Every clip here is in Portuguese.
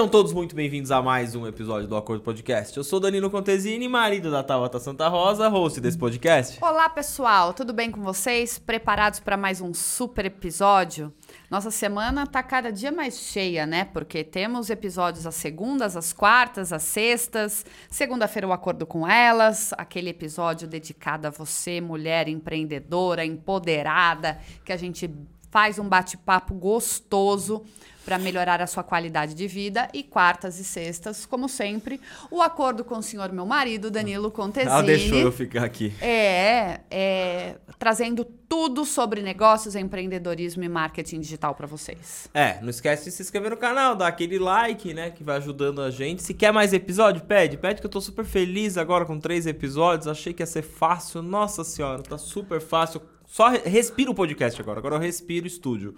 Sejam todos muito bem-vindos a mais um episódio do Acordo Podcast. Eu sou Danilo Contesini, marido da Tabata Santa Rosa, host desse podcast. Olá, pessoal, tudo bem com vocês? Preparados para mais um super episódio? Nossa semana tá cada dia mais cheia, né? Porque temos episódios às segundas, às quartas, às sextas. Segunda-feira o acordo com elas, aquele episódio dedicado a você, mulher empreendedora, empoderada, que a gente faz um bate-papo gostoso para melhorar a sua qualidade de vida. E quartas e sextas, como sempre, o acordo com o senhor meu marido, Danilo Contesini. Ela deixou eu ficar aqui. É, é trazendo tudo sobre negócios, empreendedorismo e marketing digital para vocês. É, não esquece de se inscrever no canal, dar aquele like, né, que vai ajudando a gente. Se quer mais episódio, pede. Pede que eu tô super feliz agora com três episódios. Achei que ia ser fácil. Nossa senhora, tá super fácil. Só respira o podcast agora. Agora eu respiro o estúdio.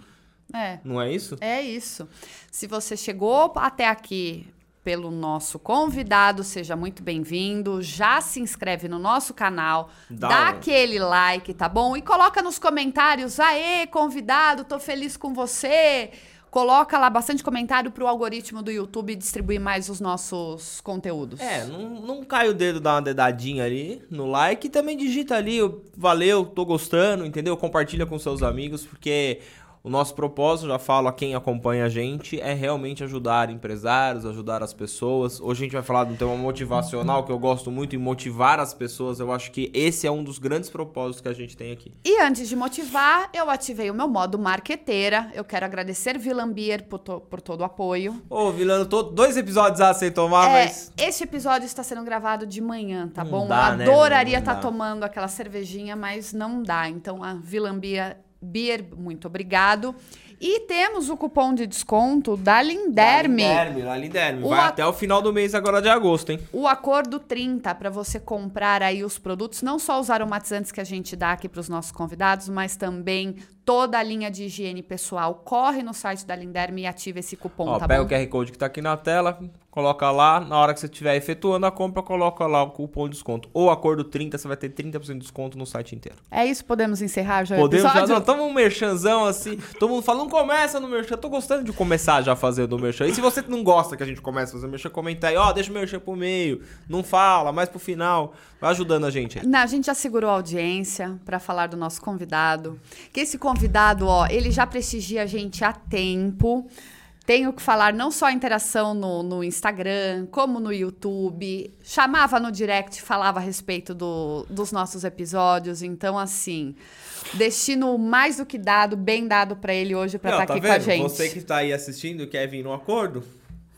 É. Não é isso? É isso. Se você chegou até aqui pelo nosso convidado, seja muito bem-vindo. Já se inscreve no nosso canal, dá, dá aquele like, tá bom? E coloca nos comentários: "Aê, convidado, tô feliz com você". Coloca lá bastante comentário pro algoritmo do YouTube distribuir mais os nossos conteúdos. É, não, não cai o dedo, dá uma dedadinha ali no like e também digita ali, valeu, tô gostando, entendeu? Compartilha com seus amigos, porque o nosso propósito, já falo a quem acompanha a gente, é realmente ajudar empresários, ajudar as pessoas. Hoje a gente vai falar de um tema motivacional que eu gosto muito em motivar as pessoas. Eu acho que esse é um dos grandes propósitos que a gente tem aqui. E antes de motivar, eu ativei o meu modo marqueteira. Eu quero agradecer Vilambier por, to por todo o apoio. Ô, Vilano, tô dois episódios sem tomar, é, mas. Esse episódio está sendo gravado de manhã, tá não bom? Dá, eu né, adoraria estar tá tomando aquela cervejinha, mas não dá. Então a Vilambier Beer, muito obrigado. E temos o cupom de desconto da Linderme. Da Linderme, da Linderme. Vai a... até o final do mês agora de agosto, hein? O acordo 30 para você comprar aí os produtos, não só os aromatizantes que a gente dá aqui para os nossos convidados, mas também toda a linha de higiene pessoal. Corre no site da Linderme e ativa esse cupom, Ó, tá pega bom? O QR Code que está aqui na tela, coloca lá, na hora que você estiver efetuando a compra, coloca lá o cupom de desconto. Ou acordo 30, você vai ter 30% de desconto no site inteiro. É isso, podemos encerrar já podemos o episódio? Já, estamos um merchanzão assim, todo mundo falando, não começa no merchan. Eu tô gostando de começar já fazendo o merchan. E se você não gosta que a gente comece a fazer o merchan, comenta aí, ó, oh, deixa o merchan pro meio, não fala, mais pro final. Vai ajudando a gente. Aí. Não, a gente já segurou a audiência para falar do nosso convidado. Que esse convidado, ó, ele já prestigia a gente há tempo. Tenho que falar não só a interação no, no, Instagram, como no YouTube. Chamava no direct, falava a respeito do, dos nossos episódios. Então, assim, destino mais do que dado, bem dado para ele hoje para estar tá aqui vendo? com a gente. Você que está aí assistindo quer vir no acordo?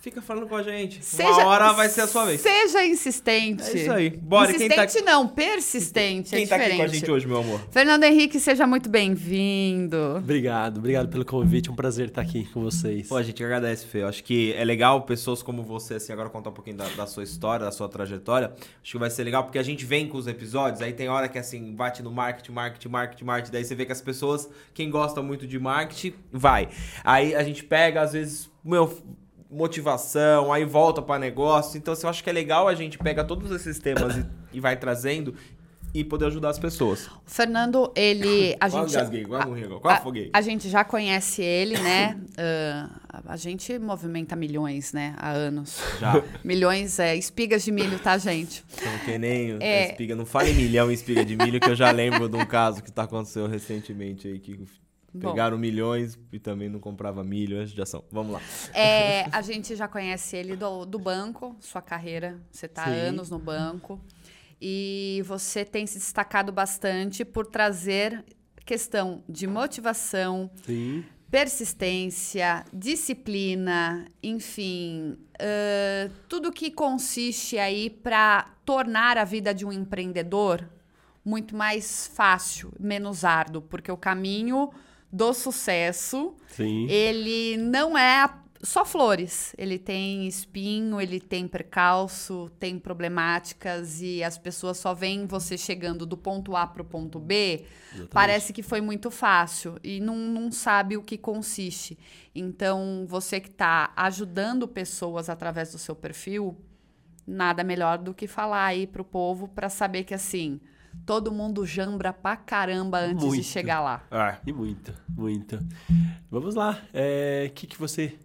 Fica falando com a gente. Seja, Uma hora vai ser a sua vez. Seja insistente. É isso aí. Bora, insistente quem tá... não, persistente. É quem é tá diferente. aqui com a gente hoje, meu amor? Fernando Henrique, seja muito bem-vindo. Obrigado, obrigado pelo convite. Um prazer estar aqui com vocês. Pô, a gente agradece, Fê. Eu acho que é legal pessoas como você, assim, agora contar um pouquinho da, da, sua história, da sua trajetória. Acho que vai ser legal porque a gente vem com os episódios, aí tem hora que, assim, bate no marketing, marketing, marketing, marketing. Daí você vê que as pessoas, quem gosta muito de marketing, vai. Aí a gente pega, às vezes, meu motivação, aí volta para negócio. Então, assim, eu acho que é legal a gente pega todos esses temas e, e vai trazendo e poder ajudar as pessoas. O Fernando, ele. A gente, gasguei, quase morri agora, quase afoguei. A, a gente já conhece ele, né? Uh, a gente movimenta milhões, né? Há anos. Já. Milhões, é, espigas de milho, tá, gente? Então, que nem é... espiga. Não fale milhão em espiga de milho, que eu já lembro de um caso que tá acontecendo recentemente aí, que Pegaram Bom. milhões e também não comprava milho antes de ação. Vamos lá. É, a gente já conhece ele do, do banco, sua carreira. Você está há anos no banco. E você tem se destacado bastante por trazer questão de motivação, Sim. persistência, disciplina, enfim, uh, tudo que consiste aí para tornar a vida de um empreendedor muito mais fácil, menos árduo, porque o caminho do sucesso, Sim. ele não é só flores. Ele tem espinho, ele tem percalço, tem problemáticas e as pessoas só veem você chegando do ponto A para o ponto B. Exatamente. Parece que foi muito fácil e não, não sabe o que consiste. Então, você que está ajudando pessoas através do seu perfil, nada melhor do que falar aí para o povo para saber que assim todo mundo jambra pra caramba antes muito. de chegar lá. Ah, e muito, muito. Vamos lá. O é, que, que você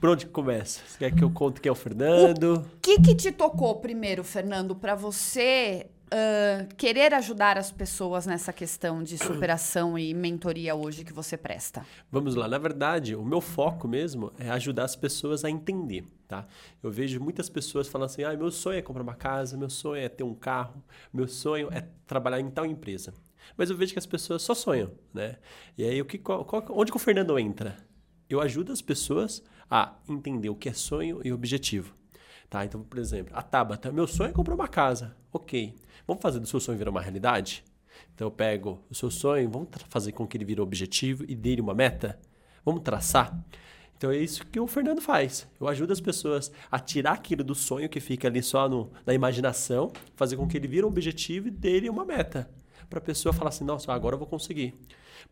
Por onde que começa? Você quer que eu conte quem é o Fernando? O que, que te tocou primeiro, Fernando, para você uh, querer ajudar as pessoas nessa questão de superação e mentoria hoje que você presta? Vamos lá. Na verdade, o meu foco mesmo é ajudar as pessoas a entender, tá? Eu vejo muitas pessoas falando assim, ah, meu sonho é comprar uma casa, meu sonho é ter um carro, meu sonho é trabalhar em tal empresa. Mas eu vejo que as pessoas só sonham, né? E aí, o que, qual, qual, onde que o Fernando entra? Eu ajudo as pessoas a entender o que é sonho e objetivo. Tá? Então, por exemplo, a Tabata, meu sonho é comprar uma casa. Ok. Vamos fazer do seu sonho virar uma realidade? Então eu pego o seu sonho, vamos fazer com que ele vire um objetivo e dele uma meta? Vamos traçar? Então é isso que o Fernando faz. Eu ajudo as pessoas a tirar aquilo do sonho que fica ali só no, na imaginação, fazer com que ele vire um objetivo e dele uma meta. Para a pessoa falar assim, nossa, agora eu vou conseguir.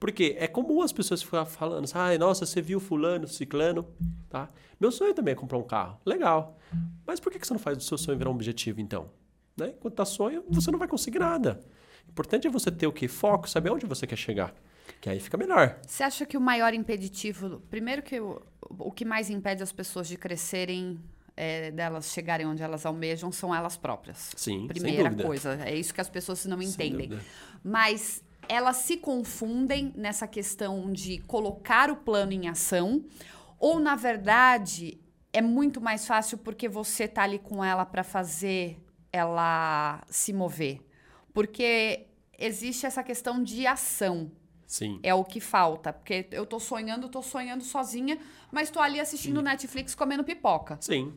Porque é comum as pessoas ficarem falando ah, nossa, você viu fulano, ciclano, tá? Meu sonho também é comprar um carro. Legal. Mas por que você não faz do seu sonho virar um objetivo, então? Né? Enquanto tá sonho, você não vai conseguir nada. O importante é você ter o que? Foco, saber onde você quer chegar. Que aí fica melhor. Você acha que o maior impeditivo... Primeiro que o, o que mais impede as pessoas de crescerem é, delas chegarem onde elas almejam são elas próprias. Sim, Primeira coisa. É isso que as pessoas não entendem. Mas elas se confundem nessa questão de colocar o plano em ação, ou na verdade é muito mais fácil porque você tá ali com ela para fazer ela se mover. Porque existe essa questão de ação. Sim. É o que falta. Porque eu tô sonhando, tô sonhando sozinha, mas tô ali assistindo Sim. Netflix comendo pipoca. Sim.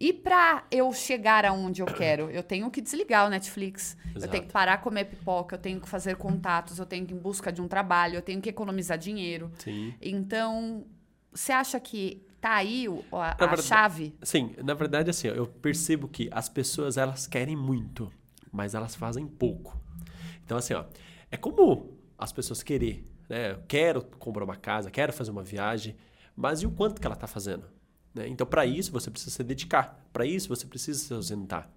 E para eu chegar aonde eu quero, eu tenho que desligar o Netflix. Exato. Eu tenho que parar de comer pipoca, eu tenho que fazer contatos, eu tenho que ir em busca de um trabalho, eu tenho que economizar dinheiro. Sim. Então, você acha que tá aí a, a verdade, chave? Sim, na verdade assim, eu percebo que as pessoas elas querem muito, mas elas fazem pouco. Então assim, ó, é como as pessoas querer, né? Eu quero comprar uma casa, quero fazer uma viagem, mas e o quanto que ela está fazendo? Né? Então, para isso, você precisa se dedicar. Para isso, você precisa se ausentar.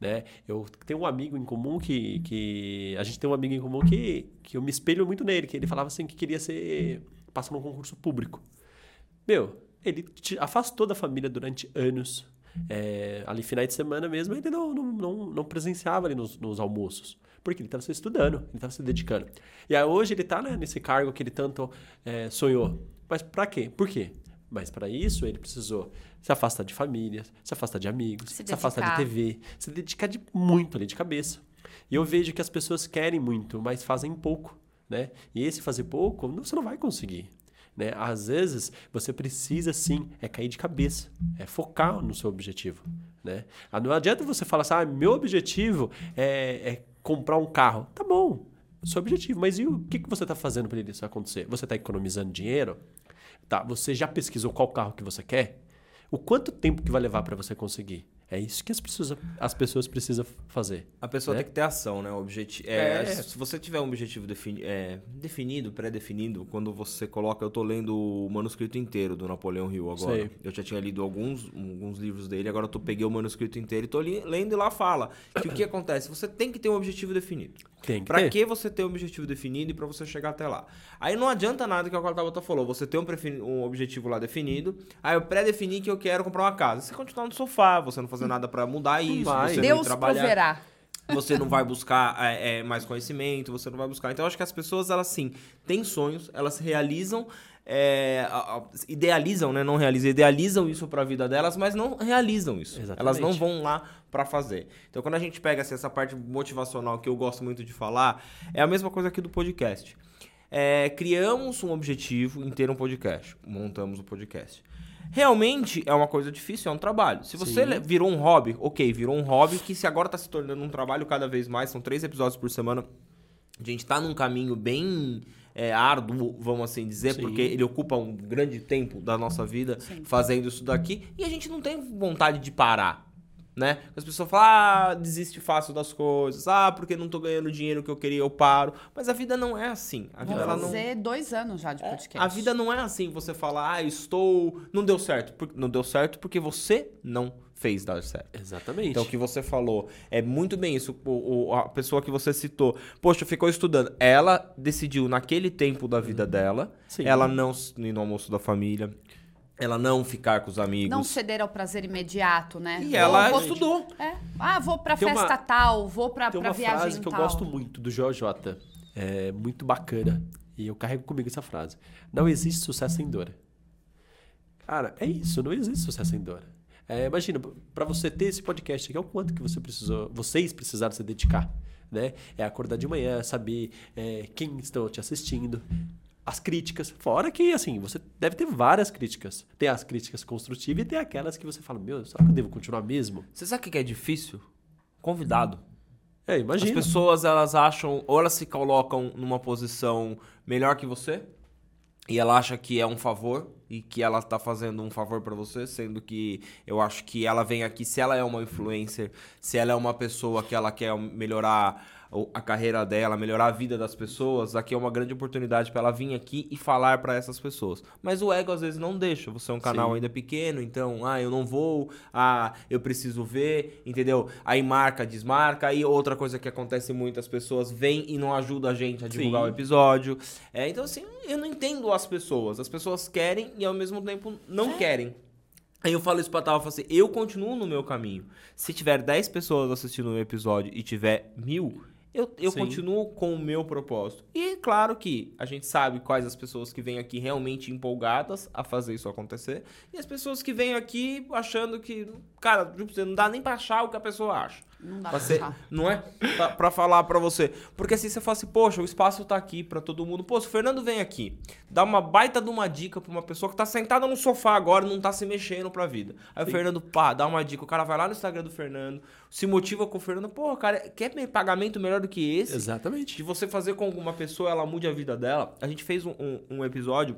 Né? Eu tenho um amigo em comum que, que... A gente tem um amigo em comum que, que eu me espelho muito nele, que ele falava assim que queria ser... Passar num concurso público. Meu, ele afastou da família durante anos. É, ali, finais de semana mesmo, ele não, não, não, não presenciava ali nos, nos almoços. Porque ele estava se estudando, ele estava se dedicando. E aí, hoje ele está né, nesse cargo que ele tanto é, sonhou. Mas para quê? Por quê? Mas para isso ele precisou se afastar de família, se afastar de amigos, se, se afastar de TV, se dedicar de muito ali de cabeça. E eu vejo que as pessoas querem muito, mas fazem pouco, né? E esse fazer pouco, você não vai conseguir. Né? Às vezes, você precisa sim é cair de cabeça, é focar no seu objetivo. Né? Ah, não adianta você falar assim, ah, meu objetivo é, é comprar um carro. Tá bom, seu objetivo, mas e o que, que você está fazendo para isso acontecer? Você está economizando dinheiro? Tá, você já pesquisou qual carro que você quer? O quanto tempo que vai levar para você conseguir? É isso que as pessoas, as pessoas precisam fazer. A pessoa né? tem que ter ação, né? O objetivo, é, é. Se você tiver um objetivo defini é, definido, pré-definido, quando você coloca. Eu tô lendo o manuscrito inteiro do Napoleão Hill agora. Sei. Eu já tinha lido alguns, alguns livros dele, agora eu tô, peguei o manuscrito inteiro e tô li, lendo e lá fala que o que acontece? Você tem que ter um objetivo definido. Tem que pra ter. que você ter um objetivo definido e para você chegar até lá? Aí não adianta nada que o Tabata falou. Você tem um, um objetivo lá definido, aí eu pré-defini que eu quero comprar uma casa. Você continuar no sofá, você não fazer nada para mudar isso, vai. você Deus proverá. Você não vai buscar é, é, mais conhecimento, você não vai buscar. Então, eu acho que as pessoas, elas sim, têm sonhos, elas realizam, é, idealizam, né? Não realizam, idealizam isso para a vida delas, mas não realizam isso. Exatamente. Elas não vão lá para fazer. Então, quando a gente pega assim, essa parte motivacional que eu gosto muito de falar, é a mesma coisa aqui do podcast. É, criamos um objetivo em ter um podcast, montamos o um podcast realmente é uma coisa difícil, é um trabalho. Se você Sim. virou um hobby, ok, virou um hobby que se agora está se tornando um trabalho cada vez mais, são três episódios por semana. A gente está num caminho bem é, árduo, vamos assim dizer, Sim. porque ele ocupa um grande tempo da nossa vida Sim. fazendo isso daqui e a gente não tem vontade de parar né? As pessoas falam, ah, desiste fácil das coisas, ah, porque não tô ganhando o dinheiro que eu queria, eu paro. Mas a vida não é assim. A vida, Vou fazer não... dois anos já de é, podcast. É, a vida não é assim, você fala, ah, estou... Não deu certo. Não deu certo porque você não fez dar certo. Exatamente. Então, o que você falou é muito bem isso. O, o, a pessoa que você citou, poxa, ficou estudando. Ela decidiu naquele tempo da vida dela, Sim. ela não ir no almoço da família, ela não ficar com os amigos. Não ceder ao prazer imediato, né? E ela vou, estudou. É. Ah, vou pra Tem festa uma- tal, vou pra, Tem pra uma viagem frase que eu gosto muito do Joel J. É muito bacana. E eu carrego comigo essa frase. Não existe sucesso sem dor. Cara, é isso. Não existe sucesso sem dor. É, imagina, para você ter esse podcast aqui, é o quanto que você precisou, vocês precisaram se dedicar. Né? É acordar de manhã, saber é, quem estão te assistindo, as críticas. Fora que, assim, você deve ter várias críticas. Tem as críticas construtivas e tem aquelas que você fala, meu, será que eu devo continuar mesmo? Você sabe o que é difícil? Convidado. É, As imagina. pessoas, elas acham, ou elas se colocam numa posição melhor que você, e ela acha que é um favor, e que ela tá fazendo um favor pra você, sendo que eu acho que ela vem aqui, se ela é uma influencer, se ela é uma pessoa que ela quer melhorar a carreira dela, melhorar a vida das pessoas, aqui é uma grande oportunidade pra ela vir aqui e falar pra essas pessoas. Mas o ego às vezes não deixa, você é um canal Sim. ainda pequeno, então, ah, eu não vou, ah, eu preciso ver, entendeu? Aí marca, desmarca, aí outra coisa que acontece muito, as pessoas vêm e não ajudam a gente a divulgar Sim. o episódio. É, então, assim, eu não entendo as pessoas. As pessoas querem e ao mesmo tempo não querem. Aí eu falo isso pra Tava, eu falo assim, eu continuo no meu caminho. Se tiver 10 pessoas assistindo o episódio e tiver mil, eu, eu Sim. continuo com o meu propósito. E claro que a gente sabe quais as pessoas que vêm aqui realmente empolgadas a fazer isso acontecer. E as pessoas que vêm aqui achando que, cara, não dá nem pra achar o que a pessoa acha. Não dá Pra ser- não é? Pra, pra falar pra você. Porque assim você fala assim, poxa, o espaço tá aqui pra todo mundo. Pô, se o Fernando vem aqui, dá uma baita de uma dica pra uma pessoa que tá sentada no sofá agora e não tá se mexendo pra vida. Aí o Fernando, pá, dá uma dica. O cara vai lá no Instagram do Fernando, se motiva com o Fernando. Pô, cara, quer me- pagamento melhor do que esse? Exatamente. de você fazer com alguma pessoa, ela mude a vida dela. A gente fez um, um- um episódio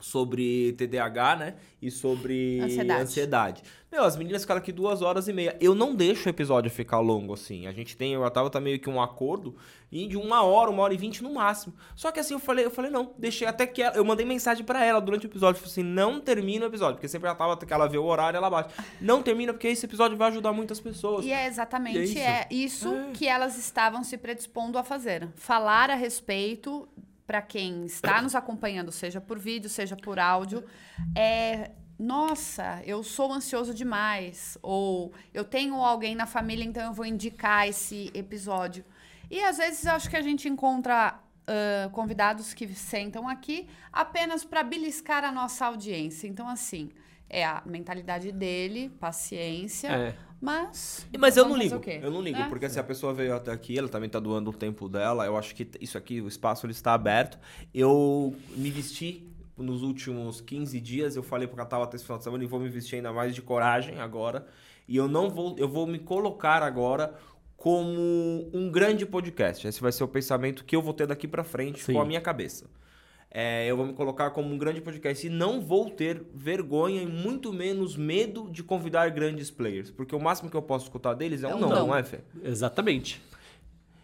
sobre TDAH, né? E sobre Ansiedade. ansiedade. Meu, as meninas ficaram aqui duas horas e meia. Eu não deixo o episódio ficar longo assim. A gente tem, eu tava tá meio que um acordo e de uma hora, uma hora e vinte no máximo. Só que assim eu falei, eu falei não, deixei até que ela, eu mandei mensagem pra ela durante o episódio, falei assim, não termina o episódio, porque sempre ela tava que ela vê o horário, ela bate. Não termina porque esse episódio vai ajudar muitas pessoas. E é exatamente E é é isso, É. que elas estavam se predispondo a fazer. Falar a respeito para quem está nos acompanhando, seja por vídeo, seja por áudio, é nossa, eu sou ansioso demais, ou eu tenho alguém na família, então eu vou indicar esse episódio. E às vezes eu acho que a gente encontra ah, convidados que sentam aqui apenas para beliscar a nossa audiência. Então, assim, é a mentalidade dele, paciência. É. Mas. Mas eu não ligo. o quê? Eu não ligo, É. porque se a pessoa veio até aqui, ela também tá doando o tempo dela. Eu acho que isso aqui, o espaço ele está aberto. Eu me vesti nos últimos 15 dias, eu falei pro Catal até esse final de semana e vou me vestir ainda mais de coragem agora. E eu não vou, eu vou me colocar agora como um grande podcast. Esse vai ser o pensamento que eu vou ter daqui pra frente Sim. com a minha cabeça. É, eu vou me colocar como um grande podcast e não vou ter vergonha e muito menos medo de convidar grandes players. Porque o máximo que eu posso escutar deles é, É um um não, não. não é, Fê? Exatamente.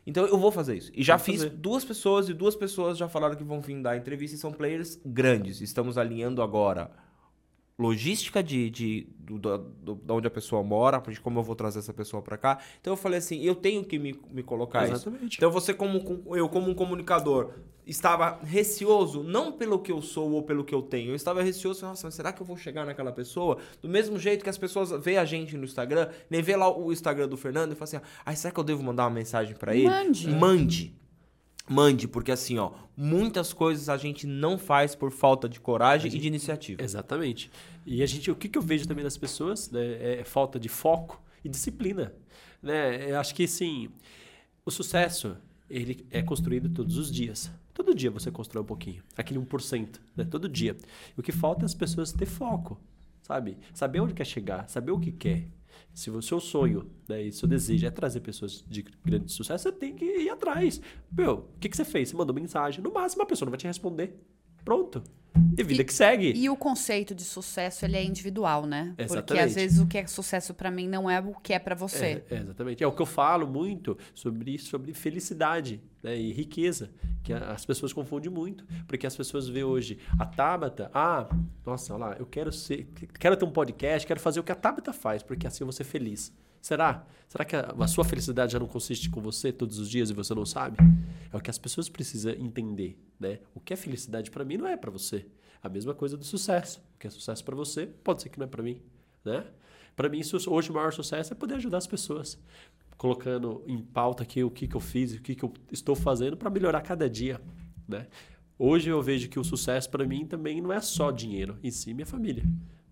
Então eu vou fazer isso. E já fiz fazer. duas pessoas e duas pessoas já falaram que vão vir dar entrevista e são players grandes. Estamos alinhando agora logística de, de, do, do, do- da onde a pessoa mora, de como eu vou trazer essa pessoa pra cá. Então eu falei assim, eu tenho que me, me colocar isso. Exatamente. Então você como com- eu como um comunicador estava receoso não pelo que eu sou ou pelo que eu tenho. Eu estava receoso, nossa, mas será que eu vou chegar naquela pessoa? Do mesmo jeito que as pessoas veem a gente no Instagram, nem vê lá o Instagram do Fernando e fala assim: "Ah, será que eu devo mandar uma mensagem pra ele?" Mande. Mande. Mande, porque assim, ó, muitas coisas a gente não faz por falta de coragem e de iniciativa. Exatamente. E a gente, o que, que eu vejo também das pessoas né, é falta de foco e disciplina. Né? Eu acho que sim, o sucesso ele é construído todos os dias. Todo dia você constrói um pouquinho, aquele 1%, né? todo dia. E o que falta é as pessoas ter foco, sabe? Saber onde quer chegar, saber o que quer. Se o seu sonho né, e seu desejo é trazer pessoas de grande sucesso, você tem que ir atrás. Meu, o que, que você fez? Você mandou mensagem. No máximo, a pessoa não vai te responder. Pronto. E vida E- que segue. E o conceito de sucesso, ele é individual, né? Porque Exatamente. às vezes o que é sucesso pra mim não é o que é pra você. É, é, exatamente. É o que eu falo muito sobre sobre felicidade né, e riqueza, que as pessoas confundem muito, porque as pessoas vê hoje a Tabata, ah, nossa, olha lá, eu quero ser, quero ter um podcast, quero fazer o que a Tabata faz, porque assim eu vou ser feliz. Será? Será que a, a, sua felicidade já não consiste com você todos os dias e você não sabe? É o que as pessoas precisam entender, né? O que é felicidade para mim não é para você. A mesma coisa do sucesso. O que é sucesso para você pode ser que não é para mim, né? Para mim, hoje o maior sucesso é poder ajudar as pessoas, colocando em pauta aqui o que, que eu fiz, o que, que eu estou fazendo para melhorar cada dia, né? Hoje eu vejo que o sucesso para mim também não é só dinheiro, em si minha família.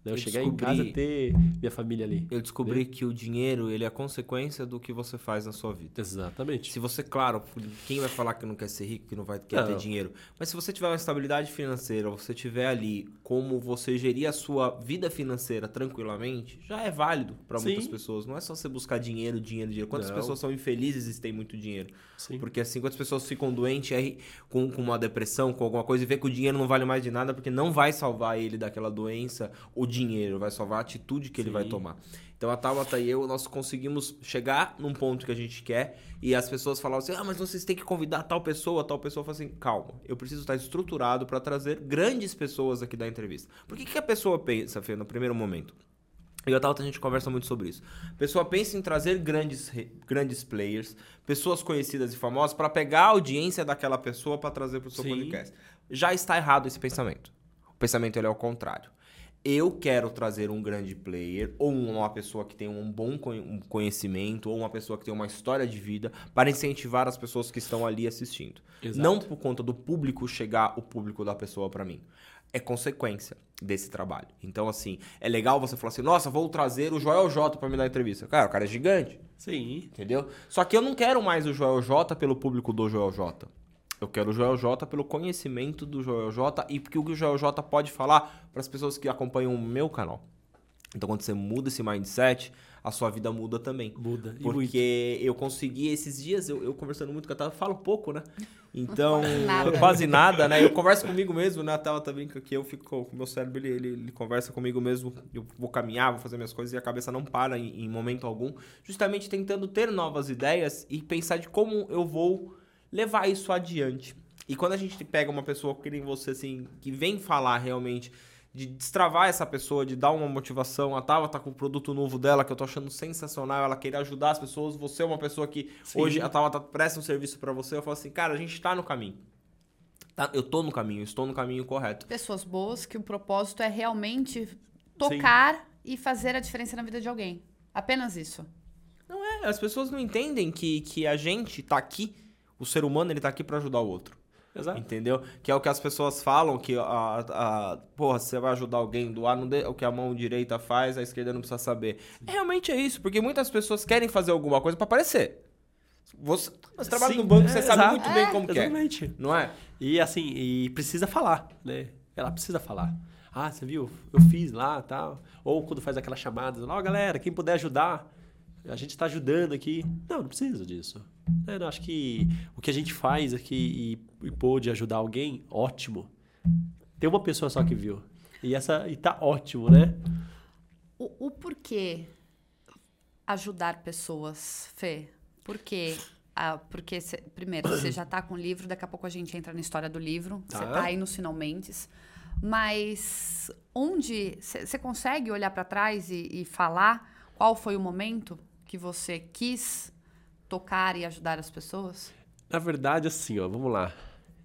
Né? Eu, eu chegar descobri, em casa ter minha família ali. Eu descobri né? que o dinheiro ele é consequência do que você faz na sua vida. Exatamente. Se você, claro, quem vai falar que não quer ser rico, que não vai quer não. ter dinheiro. Mas se você tiver uma estabilidade financeira, você tiver ali como você gerir a sua vida financeira tranquilamente, já é válido para muitas pessoas. Não é só você buscar dinheiro, dinheiro, dinheiro. Quantas não. pessoas são infelizes e têm muito dinheiro? Sim. Porque assim, quantas pessoas ficam doentes aí com, com uma depressão, com alguma coisa e vê que o dinheiro não vale mais de nada porque não vai salvar ele daquela doença, o dinheiro, vai salvar a atitude que Sim. ele vai tomar. Então a Tabata e eu, nós conseguimos chegar num ponto que a gente quer e as pessoas falavam assim: ah, mas vocês têm que convidar tal pessoa, tal pessoa. Eu falo assim: calma, eu preciso estar estruturado para trazer grandes pessoas aqui da entrevista. Por que, que a pessoa pensa, Fê, no primeiro momento? E a Tauta a gente conversa muito sobre isso. A pessoa pensa em trazer grandes, grandes players, pessoas conhecidas e famosas, para pegar a audiência daquela pessoa para trazer para o seu Sim. podcast. Já está errado esse pensamento. O pensamento ele é o contrário. Eu quero trazer um grande player, ou uma pessoa que tem um bom conhecimento, ou uma pessoa que tem uma história de vida, para incentivar as pessoas que estão ali assistindo. Exato. Não por conta do público chegar o público da pessoa para mim é consequência desse trabalho. Então, assim, é legal você falar assim, nossa, vou trazer o Joel J para me dar entrevista. Cara, o cara é gigante. Sim. Entendeu? Só que eu não quero mais o Joel J pelo público do Joel J. Eu quero o Joel J pelo conhecimento do Joel J e porque o que o Joel J pode falar para as pessoas que acompanham o meu canal. Então, quando você muda esse mindset, a sua vida muda também. Muda. Porque eu consegui esses dias, eu, eu conversando muito com a Tava, falo pouco, né? Então, quase nada. quase nada, né? Eu converso comigo mesmo, né? A Tava tá brinca que eu fico com o meu cérebro, ele, ele, ele, conversa comigo mesmo. Eu vou caminhar, vou fazer minhas coisas e a cabeça não para em, em momento algum. Justamente tentando ter novas ideias e pensar de como eu vou levar isso adiante. E quando a gente pega uma pessoa que nem você, assim, que vem falar realmente de destravar essa pessoa, de dar uma motivação. A Tava tá com o produto novo dela, que eu tô achando sensacional. Ela querer ajudar as pessoas. Você é uma pessoa que Sim. hoje a Tava tá, presta um serviço para você. Eu falo assim, cara, a gente tá no caminho. Tá, eu tô no caminho, estou no caminho correto. Pessoas boas que o propósito é realmente tocar Sim. e fazer a diferença na vida de alguém. Apenas isso. Não é, as pessoas não entendem que, que a gente tá aqui, o ser humano, ele tá aqui para ajudar o outro. Exato. Entendeu? Que é o que as pessoas falam, que a, a, porra, você vai ajudar alguém, doar não de, o que a mão direita faz, a esquerda não precisa saber. Realmente é isso, porque muitas pessoas querem fazer alguma coisa para aparecer. Você, você trabalha Sim, no banco, você é, sabe exato. muito bem é, como exatamente. é. Não é? E assim, e precisa falar, né? Ela precisa falar. Ah, você viu? Eu fiz lá tal. Ou quando faz aquelas chamadas, ó, oh, galera, quem puder ajudar, a gente está ajudando aqui. Não, não precisa disso. É, eu acho que o que a gente faz aqui e, e pôde ajudar alguém, ótimo. Tem uma pessoa só que viu. E essa e tá ótimo, né? O, o porquê ajudar pessoas, Fê? Por quê? Ah, porque, cê, primeiro, você já tá com o livro, daqui a pouco a gente entra na história do livro. Você tá. tá aí nos finalmente. Mas onde você consegue olhar para trás e, e falar qual foi o momento que você quis tocar e ajudar as pessoas? Na verdade, assim, ó, vamos lá.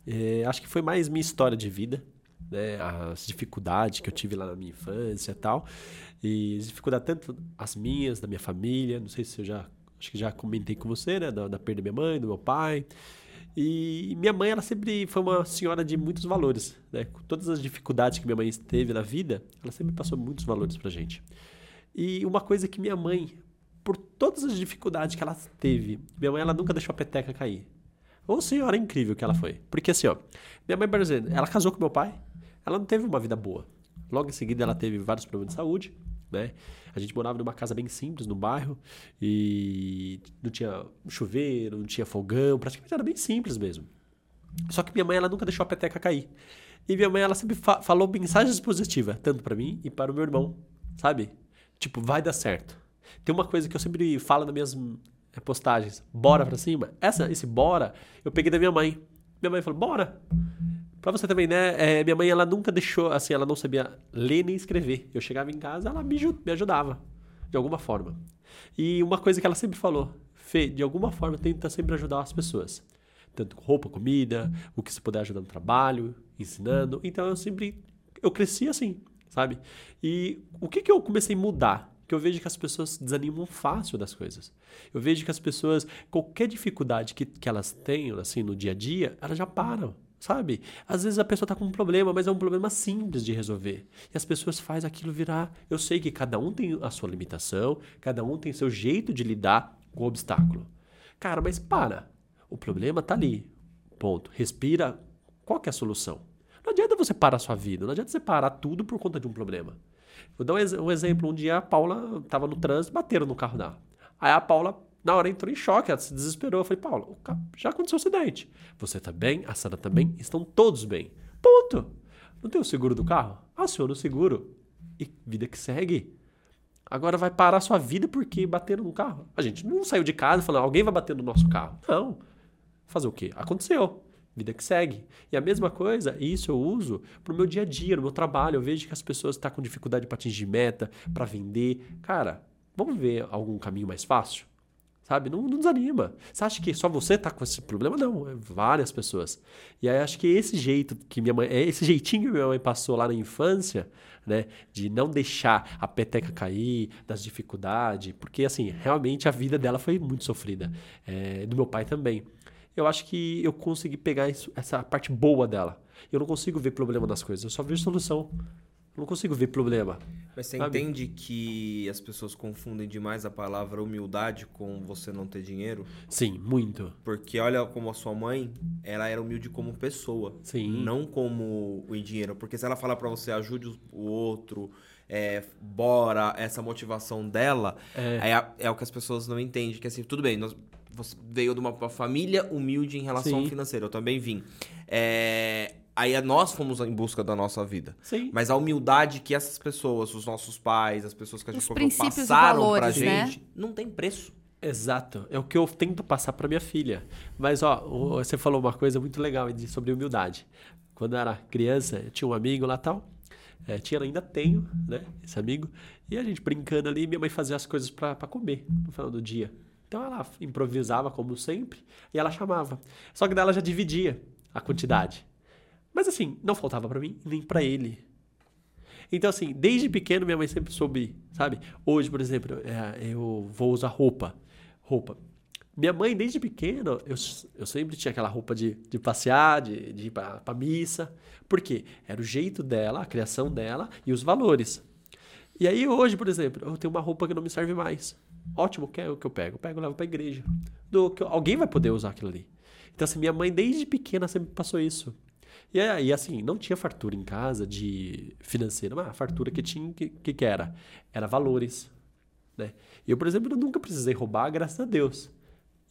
É, acho que foi mais minha história de vida, né? As dificuldades que eu tive lá na minha infância e tal. E dificuldades tanto as minhas, da minha família, não sei se eu já... Acho que já comentei com você, né? Da, da perda da minha mãe, do meu pai. E minha mãe, ela sempre foi uma senhora de muitos valores, né? Com todas as dificuldades que minha mãe teve na vida, ela sempre passou muitos valores pra gente. E uma coisa que minha mãe por todas as dificuldades que ela teve, minha mãe ela nunca deixou a peteca cair. Ô senhora incrível que ela foi. Porque assim, ó, minha mãe, ela casou com meu pai, ela não teve uma vida boa. Logo em seguida ela teve vários problemas de saúde, né? A gente morava numa casa bem simples no bairro e não tinha chuveiro, não tinha fogão, praticamente era bem simples mesmo. Só que minha mãe ela nunca deixou a peteca cair. E minha mãe ela sempre fa falou mensagens positivas, tanto para mim e para o meu irmão, sabe? Tipo, vai dar certo. Tem uma coisa que eu sempre falo nas minhas eh, postagens: bora pra cima. Essa, esse bora, eu peguei da minha mãe. Minha mãe falou: bora. Pra você também, né? É, minha mãe, ela nunca deixou, assim, ela não sabia ler nem escrever. Eu chegava em casa, ela me, me ajudava. de alguma forma. E uma coisa que ela sempre falou, Fê, de alguma forma tenta sempre ajudar as pessoas. Tanto com roupa, comida, o que você puder ajudar no trabalho, ensinando. Então eu sempre, eu cresci assim, sabe? E o que que eu comecei a mudar? Eu vejo que as pessoas desanimam fácil das coisas. Eu vejo que as pessoas, qualquer dificuldade que, que elas tenham, assim, no dia a dia, elas já param sabe? Às vezes a pessoa está com um problema, mas é um problema simples de resolver. E as pessoas fazem aquilo virar. Eu sei que cada um tem a sua limitação, cada um tem seu jeito de lidar com o obstáculo. Cara, mas para. O problema está ali. Ponto. Respira. Qual que é a solução? Não adianta você parar a sua vida, não adianta você parar tudo por conta de um problema. Vou dar um, ex exemplo. Um dia a Paula estava no trânsito, bateram no carro dela. Aí a Paula na hora entrou em choque, ela se desesperou. Eu falei, Paulo, já aconteceu um acidente. Você tá bem, a Sara também, tá estão todos bem. Ponto. Não tem o seguro do carro? Aciona o seguro. E vida que segue. Agora vai parar sua vida porque bateram no carro. A gente não saiu de casa falando, alguém vai bater no nosso carro. Não. Fazer o quê? Aconteceu. Vida que segue. E a mesma coisa, isso eu uso pro meu dia a dia, no meu trabalho. Eu vejo que as pessoas estão tá com dificuldade para atingir meta, para vender. Cara, vamos ver algum caminho mais fácil? Sabe? Não, não, desanima. Você acha que só você tá com esse problema? Não, é várias pessoas. E aí acho que esse jeito que minha mãe, é esse jeitinho que minha mãe passou lá na infância, né, de não deixar a peteca cair, das dificuldades, porque assim, realmente a vida dela foi muito sofrida, é, do meu pai também. Eu acho que eu consegui pegar isso, essa parte boa dela. Eu não consigo ver problema nas coisas, eu só vejo solução. Eu não consigo ver problema. Mas você sabe? entende que as pessoas confundem demais a palavra humildade com você não ter dinheiro? Sim, muito. Porque olha como a sua mãe, ela era humilde como pessoa, Sim. não como o dinheiro. Porque se ela falar para você ajude o outro, é, bora, essa motivação dela, é. É, é o que as pessoas não entendem. Que assim, tudo bem, nós, você veio de uma, família humilde em relação Sim. ao financeiro, eu também vim. É, Aí nós fomos em busca da nossa vida. Sim. Mas a humildade que essas pessoas, os nossos pais, as pessoas que a gente colocou, passaram valores, pra né? gente, não tem preço. Exato. É o que eu tento passar para minha filha. Mas, ó, você falou uma coisa muito legal sobre humildade. Quando eu era criança, eu tinha um amigo lá tal. É, tinha, ainda tenho, né? Esse amigo. E a gente brincando ali, minha mãe fazia as coisas para comer no final do dia. Então ela improvisava como sempre e ela chamava. Só que dela já dividia a quantidade. Mas assim, não faltava para mim nem para ele. Então, assim, desde pequeno minha mãe sempre soube, sabe? Hoje, por exemplo, é, eu vou usar roupa. Roupa. Minha mãe, desde pequeno, eu, eu sempre tinha aquela roupa de, de passear, de, de ir pra, pra missa. Por quê? Era o jeito dela, a criação dela e os valores. E aí, hoje, por exemplo, eu tenho uma roupa que não me serve mais. Ótimo, que é o que eu pego? Eu pego e levo pra igreja. Do, que alguém vai poder usar aquilo ali. Então, assim, minha mãe, desde pequena, sempre passou isso. E aí, assim, não tinha fartura em casa de financeira, mas a fartura que tinha, que, que era? Era valores, né? Eu, por exemplo, nunca precisei roubar, graças a Deus.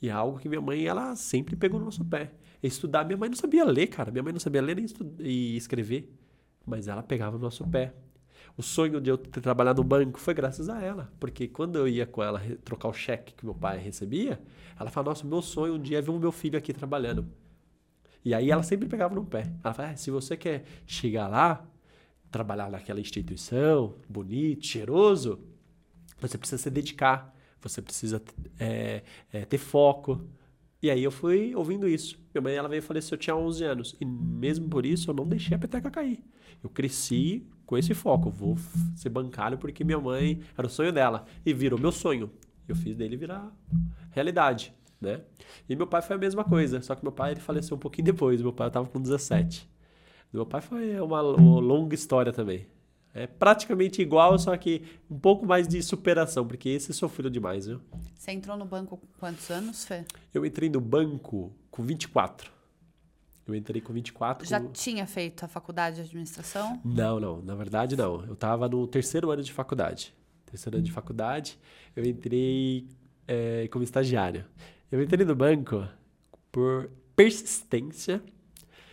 E é algo que minha mãe, ela sempre pegou no nosso pé. Estudar, minha mãe não sabia ler, cara. Minha mãe não sabia ler nem e escrever. Mas ela pegava no nosso pé. O sonho de eu ter trabalhado no banco foi graças a ela. Porque quando eu ia com ela trocar o cheque que meu pai recebia, ela falava, nossa, meu sonho um dia é ver o meu filho aqui trabalhando. E aí ela sempre pegava no pé. Ela falava, ah, se você quer chegar lá, trabalhar naquela instituição, bonito, cheiroso, você precisa se dedicar, você precisa é, é, ter foco. E aí eu fui ouvindo isso. Minha mãe ela veio faleceu, eu tinha 11 anos. E mesmo por isso eu não deixei a peteca cair. Eu cresci com esse foco. Vou ser bancário porque minha mãe era o sonho dela. E virou meu sonho. Eu fiz dele virar realidade né? E meu pai foi a mesma coisa, só que meu pai ele faleceu um pouquinho depois, meu pai estava com 17. Meu pai foi uma, uma longa história também. É praticamente igual, só que um pouco mais de superação, porque esse sofreu demais, viu? Você entrou no banco com quantos anos, Fê? Eu entrei no banco com 24. Eu entrei com 24. Já com... tinha feito a faculdade de administração? Não, não. Na verdade, não. Eu estava no terceiro ano de faculdade. Terceiro ano de faculdade, eu entrei é, como estagiário. Eu entrei no banco por persistência,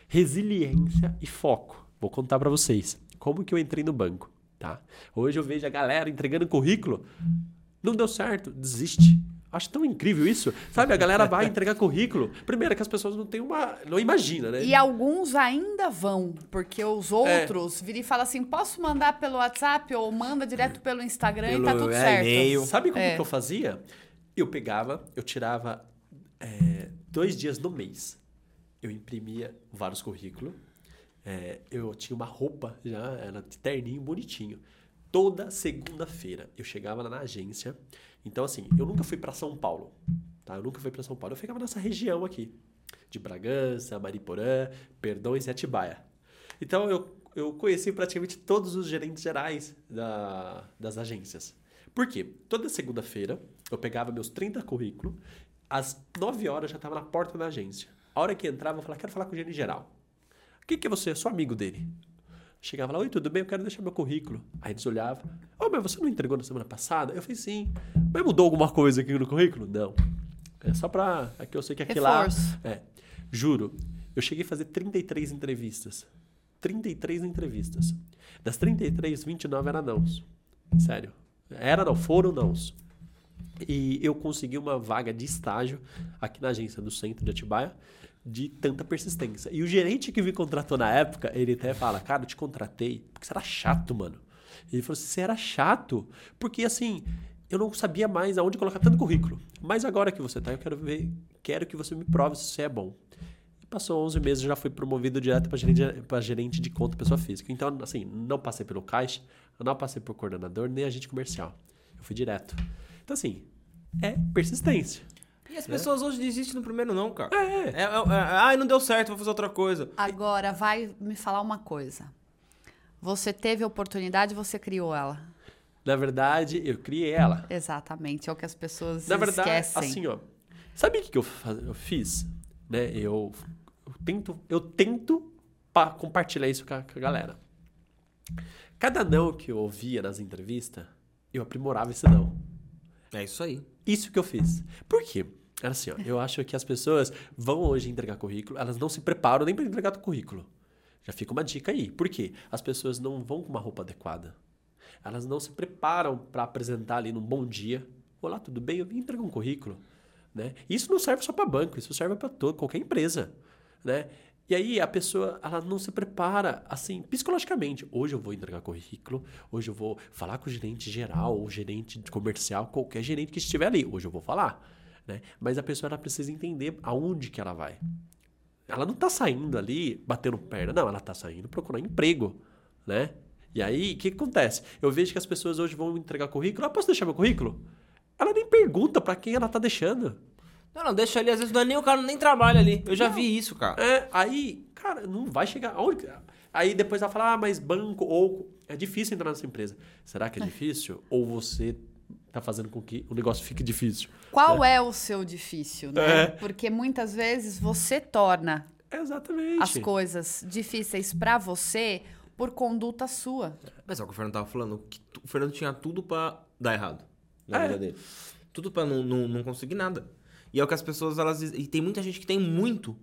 resiliência e foco. Vou contar para vocês como que eu entrei no banco, tá? Hoje eu vejo a galera entregando currículo, não deu certo, desiste. Acho tão incrível isso. Sabe, a galera vai entregar currículo. Primeiro que as pessoas não têm uma. não imaginam, né? E alguns ainda vão, porque os outros viram e falam assim: posso mandar pelo WhatsApp ou manda direto pelo Instagram e tá Pelo tudo é, certo. e-mail. Sabe como É. que eu fazia? Eu pegava, eu tirava é, dois dias no mês. Eu imprimia vários currículos. É, eu tinha uma roupa já, era de terninho bonitinho. Toda segunda-feira eu chegava lá na agência. Então, assim, eu nunca fui para São Paulo. Tá? Eu nunca fui para São Paulo. Eu ficava nessa região aqui. De Bragança, Mariporã, Perdões e Atibaia. Então, eu, eu conheci praticamente todos os gerentes gerais da, das agências. Por quê? Toda segunda-feira eu pegava meus 30 currículos, às 9 horas eu já estava na porta da agência. A hora que entrava, eu falava, quero falar com o gerente geral. O que, que é você? Eu sou amigo dele. Chegava lá, oi, tudo bem? Eu quero deixar meu currículo. Aí eles olhavam, oh, mas você não entregou na semana passada? Eu falei, sim. Mas mudou alguma coisa aqui no currículo? Não. É só pra. É que eu sei que aqui lá. Reforço. É. Juro, eu cheguei a fazer 33 entrevistas. 33 entrevistas. Das 33, 29 eram nãos. Sério. Era não, foram nãos. E eu consegui uma vaga de estágio aqui na agência do centro de Atibaia de tanta persistência. E o gerente que me contratou na época, ele até fala, cara, eu te contratei porque você era chato, mano. Ele falou assim, você era chato porque, assim, eu não sabia mais aonde colocar tanto currículo. Mas agora que você tá, eu quero ver, quero que você me prove se você é bom. Passou 11 meses, já fui promovido direto para gerente, pra gerente de conta pessoa física. Então, assim, não passei pelo caixa, não passei por coordenador, nem agente comercial. Eu fui direto. Então, assim, é persistência. E as pessoas hoje desistem no primeiro não, cara. É. É, é, é, ai, não deu certo, vou fazer outra coisa. Agora, vai me falar uma coisa. Você teve a oportunidade, você criou ela. Na verdade, eu criei ela. Exatamente, é o que as pessoas Na verdade, esquecem. assim, ó. Sabe o que, eu, fa- eu fiz? Né? Eu, eu tento, eu tento pa- compartilhar isso com a, com a galera. Cada não que eu ouvia nas entrevistas, eu aprimorava esse não. É isso aí. Isso que eu fiz. Por quê? Era assim, ó, eu acho que as pessoas vão hoje entregar currículo, elas não se preparam nem para entregar o currículo. Já fica uma dica aí. Por quê? As pessoas não vão com uma roupa adequada. Elas não se preparam para apresentar ali num bom dia. Olá, tudo bem? Eu vim entregar um currículo. Né? Isso não serve só para banco, isso serve para todo, qualquer empresa. Né? E aí a pessoa ela não se prepara assim psicologicamente. Hoje eu vou entregar currículo, hoje eu vou falar com o gerente geral, o gerente comercial, qualquer gerente que estiver ali. Hoje eu vou falar. Né? Mas a pessoa ela precisa entender aonde que ela vai. Ela não tá saindo ali batendo perna, não, ela tá saindo procurar emprego, né? E aí, o que, que acontece? Eu vejo que as pessoas hoje vão entregar currículo. Ah, posso deixar meu currículo? Ela nem pergunta pra quem ela tá deixando. Não, não, deixa ali, às vezes não é nem o cara nem trabalha ali. Eu já vi isso, cara. É, aí, cara, não vai chegar. Aonde... Aí depois ela fala, ah, mas banco ou. É difícil entrar nessa empresa. Será que é difícil? Ou você tá fazendo com que o negócio fique difícil? Qual é o seu difícil, né? É. Porque muitas vezes você torna Exatamente. as coisas difíceis pra você por conduta sua. Mas é o que o Fernando tava falando, que o Fernando tinha tudo pra dar errado na É. vida dele. Tudo pra não, não, não conseguir nada. E é o que as pessoas, elas... E tem muita gente que tem muito,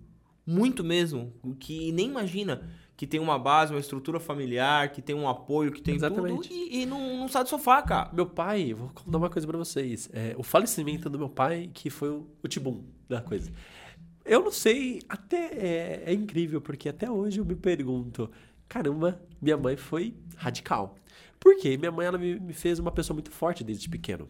muito mesmo, que nem imagina que tem uma base, uma estrutura familiar, que tem um apoio, que tem Exatamente. tudo e, e não, não sai do sofá, cara. Meu pai, vou contar uma coisa pra vocês. É, o falecimento do meu pai, que foi o, o tibum da coisa. Eu não sei, até é, é incrível, porque até hoje eu me pergunto: caramba, minha mãe foi radical. Por quê? Minha mãe ela me, me fez uma pessoa muito forte desde pequeno.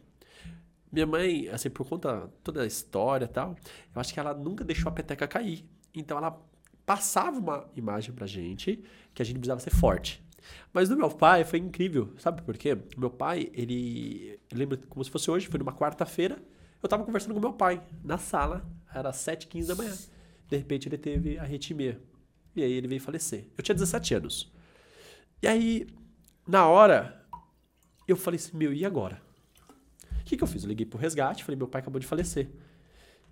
Minha mãe, assim, por conta toda a história e tal, eu acho que ela nunca deixou a peteca cair. Então ela passava uma imagem pra gente que a gente precisava ser forte. Mas do meu pai foi incrível, sabe por quê? Meu pai, ele. Eu lembro como se fosse hoje, foi numa quarta-feira. Eu tava conversando com meu pai na sala, era 7h15 da manhã. De repente ele teve arritmia. E aí ele veio falecer. Eu tinha 17 anos. E aí, na hora, eu falei assim: meu, e agora? O que, que eu fiz? Eu liguei pro resgate, falei: meu pai acabou de falecer.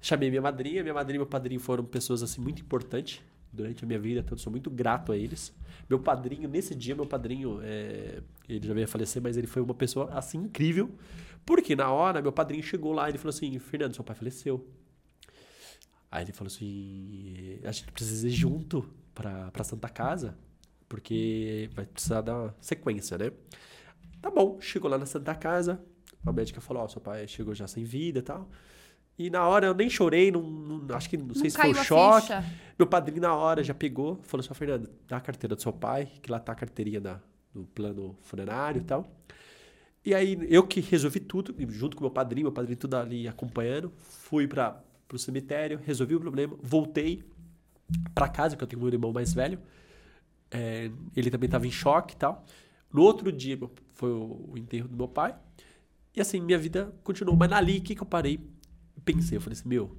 Chamei minha madrinha, minha madrinha e meu padrinho foram pessoas assim muito importantes durante a minha vida, eu sou muito grato a eles. Meu padrinho, nesse dia, meu padrinho, é, ele já veio a falecer, mas ele foi uma pessoa assim incrível, porque na hora meu padrinho chegou lá e ele falou assim: Fernando, seu pai faleceu. Aí ele falou assim: a gente precisa ir junto pra, pra Santa Casa, porque vai precisar dar sequência, né? Tá bom, chegou lá na Santa Casa, A médica falou, ó, seu pai chegou já sem vida e tal. E na hora eu nem chorei, não, não- acho que não, sei se foi a choque. ficha. Meu padrinho na hora já pegou, falou assim, Fernando, dá a carteira do seu pai, que lá tá a carteirinha da, do plano funerário e tal. E aí eu que resolvi tudo, junto com meu padrinho, meu padrinho tudo ali acompanhando, fui para pro cemitério, resolvi o problema, voltei para casa, que eu tenho um irmão mais velho. É, ele também estava em choque e tal. No outro dia foi o, o enterro do meu pai. E assim, minha vida continuou. Mas ali, o que, que eu parei? Pensei, eu falei assim, meu,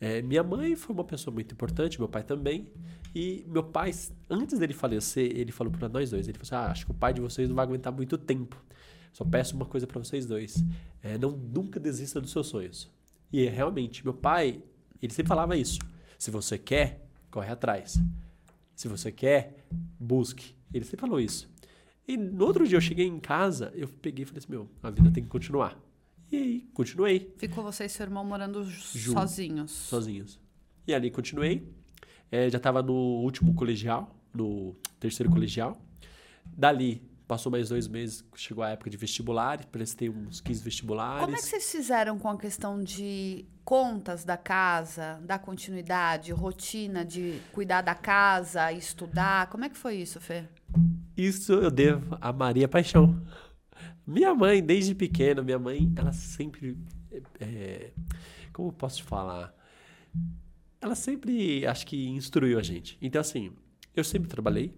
é, minha mãe foi uma pessoa muito importante, meu pai também. E meu pai, antes dele falecer, ele falou para nós dois, ele falou assim, ah, acho que o pai de vocês não vai aguentar muito tempo. Só peço uma coisa para vocês dois. É, não nunca desista dos seus sonhos. E é, realmente, meu pai, ele sempre falava isso. Se você quer, corre atrás. Se você quer, busque. Ele sempre falou isso. E no outro dia eu cheguei em casa, eu peguei e falei assim, meu, a vida tem que continuar. E aí, continuei Ficou você e seu irmão morando sozinhos. sozinhos. E ali continuei. É, já estava no último colegial, no terceiro colegial. Dali, passou mais dois meses, chegou a época de vestibular, prestei uns 15 vestibulares. Como é que vocês fizeram com a questão de contas da casa, da continuidade, rotina de cuidar da casa, estudar? Como é que foi isso, Fê? Isso eu devo a Maria Paixão. Minha mãe, desde pequena, minha mãe, ela sempre. é, como eu posso falar? Ela sempre, acho que, instruiu a gente. Então, assim, eu sempre trabalhei,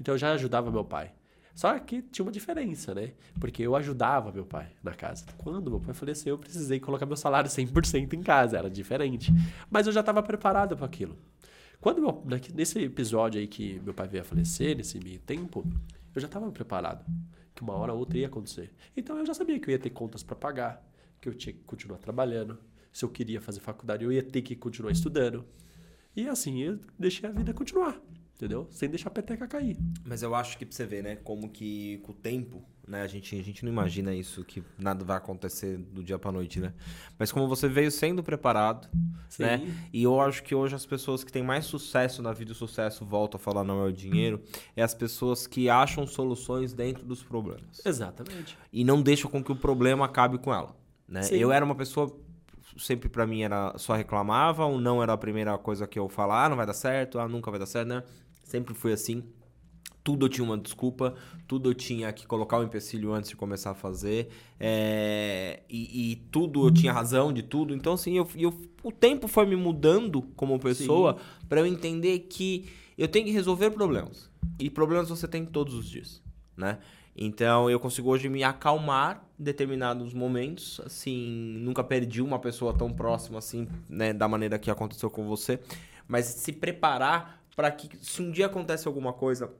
então eu já ajudava meu pai. Só que tinha uma diferença, né? Porque eu ajudava meu pai na casa. Quando meu pai faleceu, eu precisei colocar meu salário 100% em casa, era diferente. Mas eu já estava preparado para aquilo. Quando meu, nesse episódio aí que meu pai veio a falecer, nesse meio tempo, eu já estava preparado. Que uma hora ou outra ia acontecer. Então eu já sabia que eu ia ter contas para pagar, que eu tinha que continuar trabalhando. Se eu queria fazer faculdade, eu ia ter que continuar estudando. E assim, eu deixei a vida continuar, entendeu? Sem deixar a peteca cair. Mas eu acho que pra você ver, né, como que com o tempo, né, a gente, a gente não imagina isso, que nada vai acontecer do dia pra noite, né? Mas como você veio sendo preparado, Sim. né? E eu acho que hoje as pessoas que têm mais sucesso na vida, o sucesso, volta a falar não é o dinheiro, é as pessoas que acham soluções dentro dos problemas. Exatamente. E não deixam com que o problema acabe com ela, né? Sim. Eu era uma pessoa sempre pra mim era só reclamava, o não era a primeira coisa que eu falar, ah, não vai dar certo, ah, nunca vai dar certo, né? Sempre fui assim. Tudo eu tinha uma desculpa, tudo eu tinha que colocar o empecilho antes de começar a fazer, é, e, e tudo eu tinha razão de tudo. Então, assim, eu, eu- o tempo foi me mudando como pessoa pra eu entender que eu tenho que resolver problemas. E problemas você tem todos os dias, né? Então, eu consigo hoje me acalmar em determinados momentos, assim, nunca perdi uma pessoa tão próxima assim, né, da maneira que aconteceu com você, mas se preparar para que se um dia acontece alguma coisa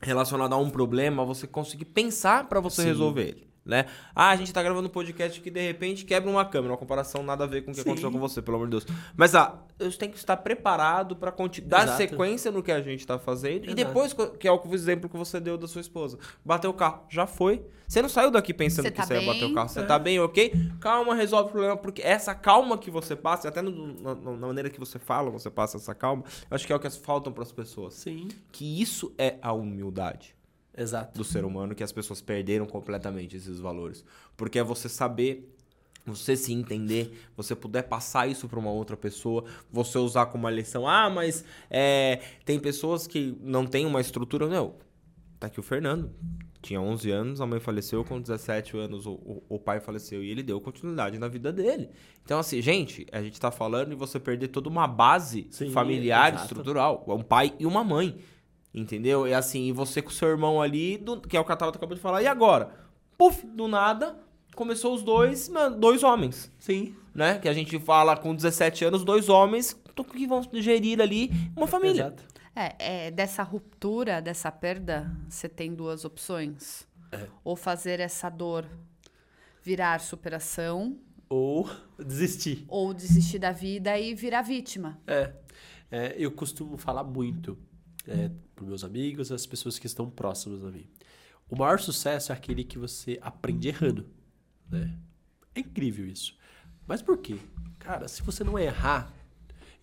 relacionada a um problema, você conseguir pensar para você Sim. resolver ele. Né? Ah, a gente tá gravando um podcast que de repente quebra uma câmera, uma comparação nada a ver com o que Sim. aconteceu com você, pelo amor de Deus. Mas ah, eu tenho que estar preparado para dar Exato. sequência no que a gente tá fazendo e Exato. depois, que é o exemplo que você deu da sua esposa, bateu o carro, já foi. Você não saiu daqui pensando Você que tá você ia bater bem? o carro, você É. tá bem, ok? Calma, resolve o problema, porque essa calma que você passa, até no- na, na maneira que você fala, você passa essa calma, eu acho que é o que faltam para as pessoas. Sim. Que isso é a humildade Exato. do ser humano que as pessoas perderam completamente esses valores. Porque é você saber, você se entender, você puder passar isso para uma outra pessoa, você usar como uma lição. Ah, mas é, tem pessoas que não têm uma estrutura. Não, tá aqui o Fernando. Tinha 11 anos, a mãe faleceu, com 17 anos o, o, o pai faleceu e ele deu continuidade na vida dele. Então, assim, gente, a gente tá falando de você perder toda uma base Sim, familiar, exato. estrutural. Um pai e uma mãe. Entendeu? É assim, e você com seu irmão ali, do- que é o que a Tabata acabou de falar, e agora? Puf, do nada, começou os dois, mano, dois homens, Sim. né? Que a gente fala com 17 anos, dois homens que vão gerir ali uma família. Exato. É, é, dessa ruptura, dessa perda, você tem duas opções. É. Ou fazer essa dor virar superação, Ou desistir. ou desistir da vida e virar vítima. É. É, eu costumo falar muito é, para meus amigos, as pessoas que estão próximas a mim. O maior sucesso é aquele que você aprende errando. Né? É incrível isso. Mas por quê? Cara, se você não errar,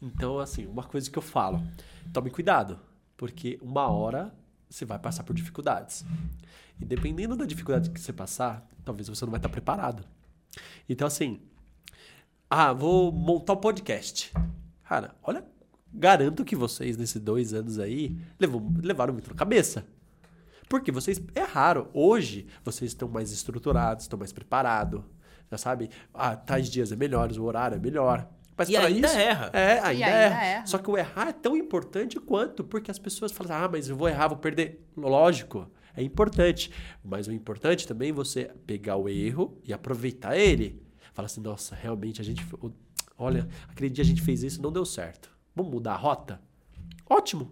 então, assim, uma coisa que eu falo, tome cuidado. Porque uma hora você vai passar por dificuldades. E dependendo da dificuldade que você passar, talvez você não vai estar preparado. Então, assim, ah, vou montar um podcast. Cara, olha, garanto que vocês, nesses dois anos aí, levou, levaram muito na cabeça. Porque vocês erraram. Hoje, vocês estão mais estruturados, estão mais preparados. Já sabe? Ah, tais dias é melhor, o horário é melhor. Mas E ainda isso, erra. É, ainda, ainda erra. erra. Só que o errar é tão importante quanto, porque as pessoas falam, ah, mas eu vou errar, vou perder. Lógico, é importante. Mas o importante também é você pegar o erro e aproveitar ele. Fala assim, nossa, realmente a gente. Olha, aquele dia a gente fez isso e não deu certo. Vamos mudar a rota? Ótimo!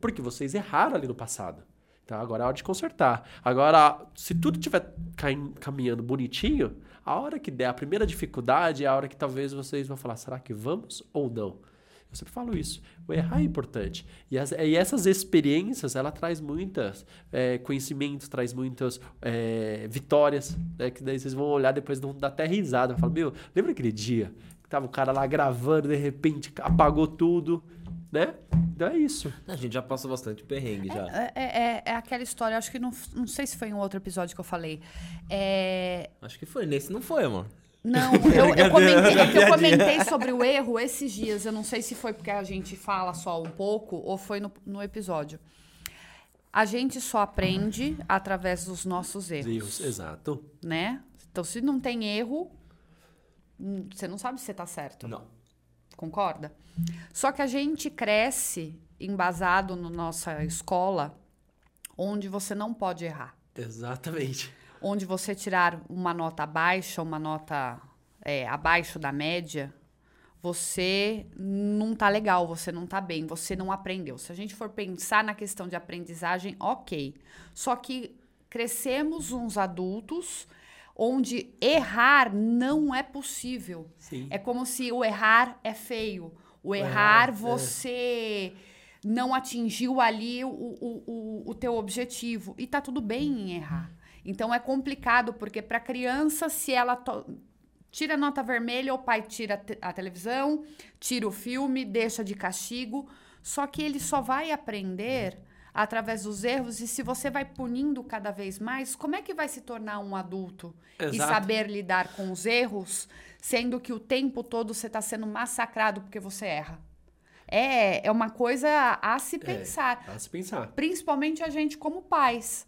Porque vocês erraram ali no passado. Então agora é hora de consertar. Agora, se tudo estiver caminhando bonitinho, a hora que der a primeira dificuldade é a hora que talvez vocês vão falar: será que vamos ou não? Eu sempre falo isso. O errar é importante. E, as- e essas experiências, ela traz muitas é, conhecimentos, traz muitas é, vitórias, né? Que daí vocês vão olhar depois dar até risada. Falar, meu, lembra aquele dia tava o cara lá gravando, de repente apagou tudo, né? Então é isso. A gente já passou bastante perrengue já. É, é- é aquela história, acho que não, não sei se foi em um outro episódio que eu falei. É, Acho que foi. Nesse não foi, mano. Não, eu, eu comentei, é que eu comentei sobre o erro esses dias. Eu não sei se foi porque a gente fala só um pouco ou foi no, no episódio. A gente só aprende através dos nossos erros, Deus, exato. né? Então, se não tem erro, você não sabe se você tá certo. Não. Concorda? Só que a gente cresce embasado na nossa escola, onde você não pode errar. Exatamente. Onde você tirar uma nota baixa, uma nota é, abaixo da média, você não tá legal, você não tá bem, você não aprendeu. Se a gente for pensar na questão de aprendizagem, ok. Só que crescemos uns adultos onde errar não é possível. Sim. É como se o errar é feio. O errar, é. você não atingiu ali o, o, o, o teu objetivo. E tá tudo bem em errar. Então é complicado, porque para criança, se ela tira nota vermelha, o pai tira a televisão, tira o filme, deixa de castigo. Só que ele só vai aprender através dos erros. E se você vai punindo cada vez mais, como é que vai se tornar um adulto e Exato. saber lidar com os erros, sendo que o tempo todo você está sendo massacrado porque você erra? É, é uma coisa a se pensar. Dá se pensar. Principalmente a gente como pais.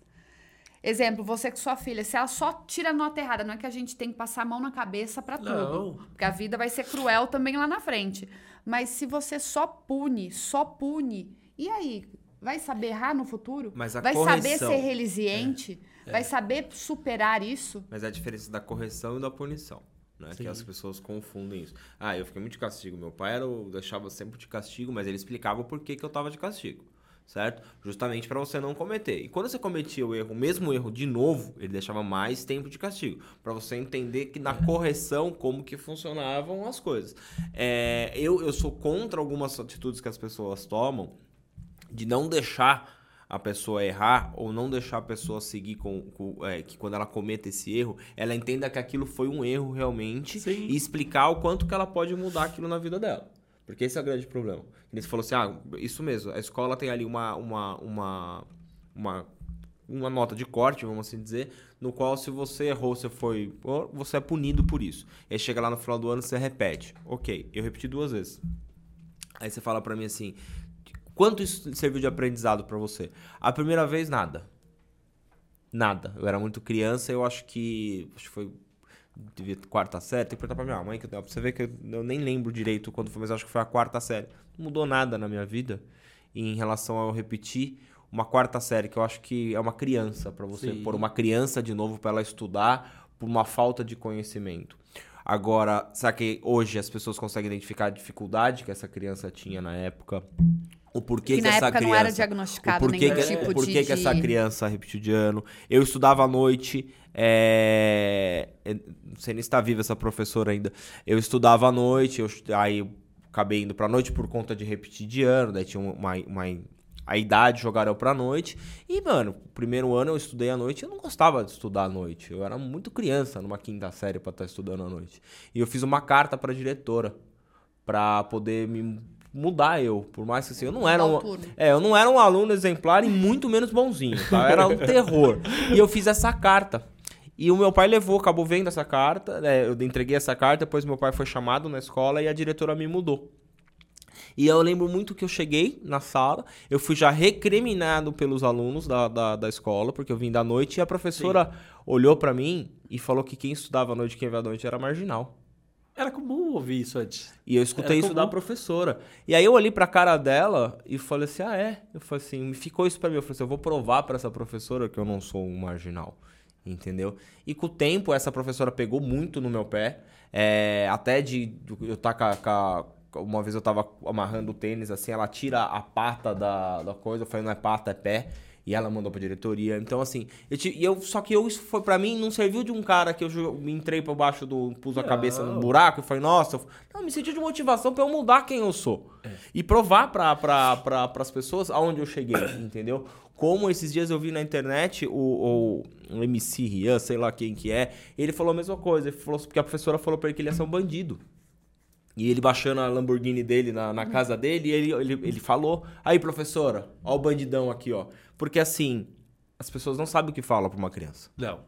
Exemplo, você com sua filha, se ela só tira nota errada, não é que a gente tem que passar a mão na cabeça pra tudo. Não. Porque a vida vai ser cruel também lá na frente. Mas se você só pune, só pune, e aí? Vai saber errar no futuro? Mas a vai saber correção- ser resiliente? É. Vai saber superar isso? Mas é a diferença da correção e da punição. Né? Que as pessoas confundem isso. Ah, eu fiquei muito de castigo. Meu pai era o, deixava sempre de castigo, mas ele explicava o porquê que eu tava de castigo. Certo? Justamente para você não cometer. E quando você cometia o erro, o mesmo erro de novo, ele deixava mais tempo de castigo. para você entender que na correção, como que funcionavam as coisas. É, eu, eu sou contra algumas atitudes que as pessoas tomam de não deixar a pessoa errar ou não deixar a pessoa seguir com, com- é, que quando ela cometa esse erro, ela entenda que aquilo foi um erro realmente Sim. e explicar o quanto que ela pode mudar aquilo na vida dela. Porque esse é o grande problema. Você falou assim, ah, isso mesmo, a escola tem ali uma, uma, uma, uma, uma nota de corte, vamos assim dizer, no qual se você errou, você foi, você é punido por isso. E aí chega lá no final do ano, você repete. Ok, eu repeti duas vezes. Aí você fala pra mim assim, quanto isso serviu de aprendizado pra você? A primeira vez, nada. Nada. Eu era muito criança, eu acho que. Acho que foi. Devia quarta série, tem que perguntar pra minha mãe, que eu, pra você ver que eu, eu nem lembro direito quando foi, mas acho que foi a quarta série. Não mudou nada na minha vida em relação a eu repetir uma quarta série, que eu acho que é uma criança, pra você Sim. pôr uma criança de novo pra ela estudar por uma falta de conhecimento. Agora, será que hoje as pessoas conseguem identificar a dificuldade que essa criança tinha na época? O porquê Que que, essa criança... não era diagnosticado o porquê que, tipo o porquê de- que essa criança repetiu de ano. Eu estudava à noite, é... é, não sei nem se está viva essa professora ainda. Eu estudava à noite, eu... aí eu acabei indo pra noite por conta de repetir de ano, daí tinha uma, uma... A idade jogaram pra noite. E, mano, primeiro ano eu estudei à noite. Eu não gostava de estudar à noite. Eu era muito criança numa quinta série pra estar estudando à noite. E eu fiz uma carta pra diretora pra poder me mudar eu. Por mais que assim, eu não era um. É, eu não era um aluno exemplar e muito menos bonzinho, tá? Eu era um terror. E eu fiz essa carta. E o meu pai levou, acabou vendo essa carta, né? Eu entreguei essa carta, depois meu pai foi chamado na escola e a diretora me mudou. E eu lembro muito que eu cheguei na sala, eu fui já recriminado pelos alunos da, da, da escola, porque eu vim da noite, e a professora olhou pra mim e falou que quem estudava à noite e quem veio à noite era marginal. Era comum ouvir isso antes. E eu escutei isso da professora. E aí eu olhei pra cara dela e falei assim: ah, é? Eu falei assim: ficou isso pra mim. Eu falei assim: eu vou provar pra essa professora que eu não sou um marginal. Entendeu? E com o tempo, essa professora pegou muito no meu pé. é, até de de eu estar com, a- com a- Uma vez eu tava amarrando o tênis, assim, ela tira a pata da, da coisa. Eu falei: não é pata, é pé. E ela mandou pra diretoria. Então, assim, eu, eu, só que eu, isso foi pra mim, não serviu de um cara que eu entrei por baixo do. pus a cabeça no Não. buraco e falei, nossa, não, me senti de motivação pra eu mudar quem eu sou. E provar pra, pra, pra, pras pessoas aonde eu cheguei, entendeu? Como esses dias eu vi na internet o, o, o MC Rian, sei lá quem que é, ele falou a mesma coisa. Ele falou, porque a professora falou pra ele que ele ia ser um bandido. E ele baixando a Lamborghini dele na, na casa dele, e ele, ele, ele falou: Aí, professora, ó o bandidão aqui, ó. Porque assim, as pessoas não sabem o que fala pra uma criança. Não.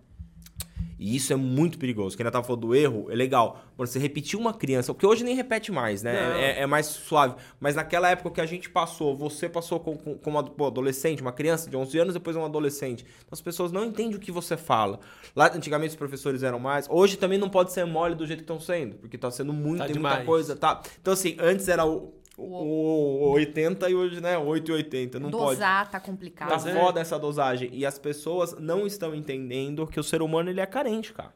E isso é muito perigoso. Quem ainda tava falando do erro, é legal. Quando você repetir uma criança, porque hoje nem repete mais, né? É, é mais suave. Mas naquela época que a gente passou, você passou com- com- como ado- pô, adolescente, uma criança de 11 anos, depois um adolescente. Então as pessoas não entendem o que você fala. Lá, antigamente, os professores eram mais. Hoje também não pode ser mole do jeito que estão sendo, porque tá sendo muito, Tá muita coisa, tá? Então, assim, antes era o, o, o 80 e hoje, né, 8 e 80. Não pode. Dosar tá complicado. Tá Mas é- foda essa dosagem. E as pessoas não estão entendendo que o ser humano ele é carente, cara.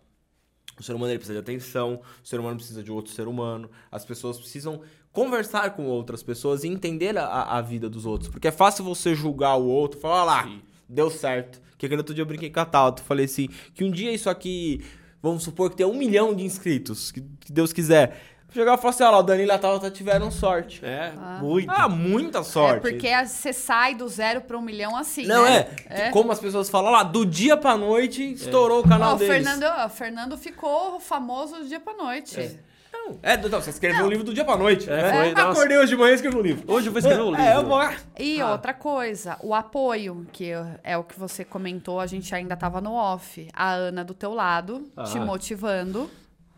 O ser humano ele precisa de atenção, o ser humano precisa de outro ser humano. As pessoas precisam conversar com outras pessoas e entender a, a vida dos outros. Porque é fácil você julgar o outro, falar, "Olha lá, Sim. deu certo. Que aquele outro dia eu brinquei com a Tauto. Falei assim, que um dia isso aqui, vamos supor que tem um milhão de inscritos, que, que Deus quiser. Chegar e falar assim, olha lá, o Danilo e a Tauta tiveram sorte. É, muito. Ah, muita É sorte. porque a- você sai do zero para um milhão assim. Não, né? é. Como as pessoas falam lá, do dia pra noite estourou o canal Ó, o deles. Fernando, o Fernando ficou famoso do dia pra noite. Não, é, não, você escreveu um livro do dia pra noite. É, né? foi, nossa. Acordei hoje de manhã e escrevi um livro. Hoje eu vou escrever um livro. É, eu vou. E Ah. outra coisa, o apoio, que é o que você comentou, a gente ainda tava no off. A Ana do teu lado, te Ah. motivando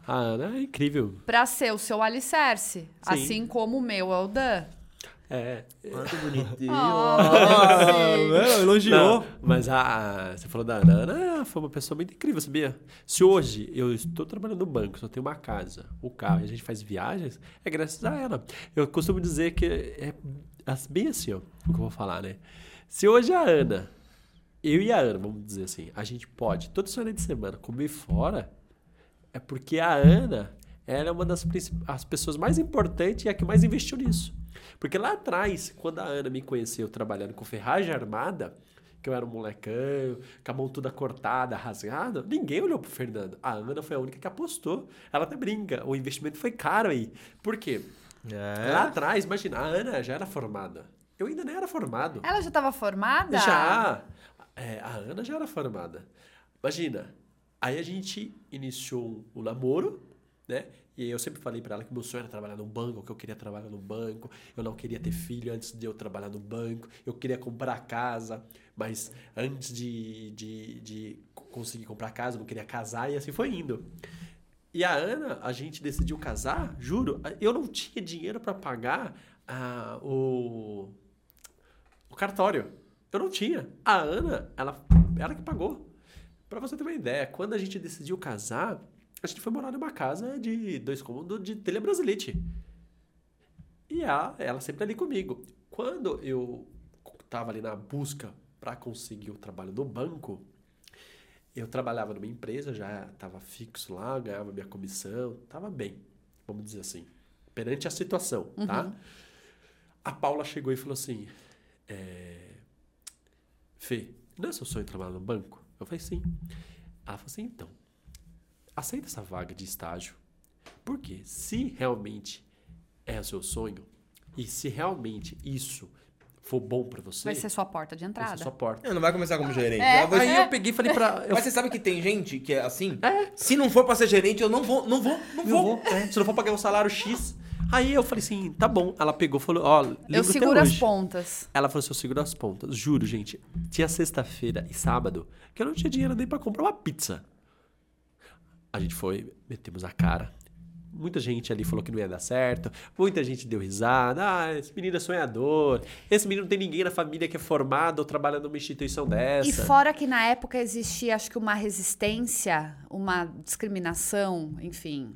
A Ana é incrível. pra ser o seu alicerce. Assim como o meu é o Dan. É. Muito bonitinho. Ah, sim. Não, elogiou. Não, mas a, a- você falou da Ana. Ana foi uma pessoa muito incrível, sabia? Se hoje eu estou trabalhando no banco, só tenho uma casa, o carro, e a gente faz viagens, é graças a ela. Eu costumo dizer que é as- bem assim, ó, o que eu vou falar, né? Se hoje a Ana, eu e a Ana, vamos dizer assim, a gente pode, toda semana de semana, comer fora, é porque a Ana, ela é uma das as pessoas mais importantes e a que mais investiu nisso. Porque lá atrás, quando a Ana me conheceu trabalhando com ferragem armada, que eu era um molecão, com a mão toda cortada, rasgada, ninguém olhou pro Fernando. A Ana foi a única que apostou. Ela até brinca, o investimento foi caro aí. Por quê? É. Lá atrás, imagina, a Ana já era formada. Eu ainda nem era formado. Ela já tava formada? Já. É, a Ana já era formada. Imagina. Aí a gente iniciou o namoro, né? E eu sempre falei pra ela que meu sonho era trabalhar no banco, que eu queria trabalhar no banco, eu não queria ter filho antes de eu trabalhar no banco, eu queria comprar casa, mas antes de, de, de conseguir comprar casa, eu não queria casar, e assim foi indo. E a Ana, a gente decidiu casar, juro, eu não tinha dinheiro pra pagar ah, o, o cartório. Eu não tinha. A Ana, ela, ela que pagou. Pra você ter uma ideia, quando a gente decidiu casar, a gente foi morar numa casa de dois cômodos de telha brasilite. E ela, ela sempre ali comigo. Quando eu tava ali na busca para conseguir o trabalho no banco, eu trabalhava numa empresa, já estava fixo lá, ganhava minha comissão, tava bem, vamos dizer assim, perante a situação, tá? A Paula chegou e falou assim: é... Fê, não é seu sonho trabalhar no banco? Eu falei, sim. Ela falou assim, então, aceita essa vaga de estágio. Porque se realmente é o seu sonho, e se realmente isso for bom pra você, Vai ser sua porta de vai entrada. ser sua porta. Não vai começar como gerente. É, vai- Aí eu peguei e falei pra... Eu Mas você sabe que tem gente que é assim? É. Se não for pra ser gerente, eu não vou, não vou, não Eu vou. vou, é. Se não for pagar um salário X. Aí eu falei assim, tá bom. Ela pegou e falou, ó, lembro Eu seguro as pontas. Ela falou assim, eu seguro as pontas. Juro, gente. Tinha sexta-feira e sábado que eu não tinha dinheiro nem pra comprar uma pizza. A gente foi, metemos a cara. Muita gente ali falou que não ia dar certo. Muita gente deu risada. Ah, esse menino é sonhador. Esse menino não tem ninguém na família que é formado ou trabalha numa instituição dessa. E fora que na época existia, acho que uma resistência, uma discriminação, enfim,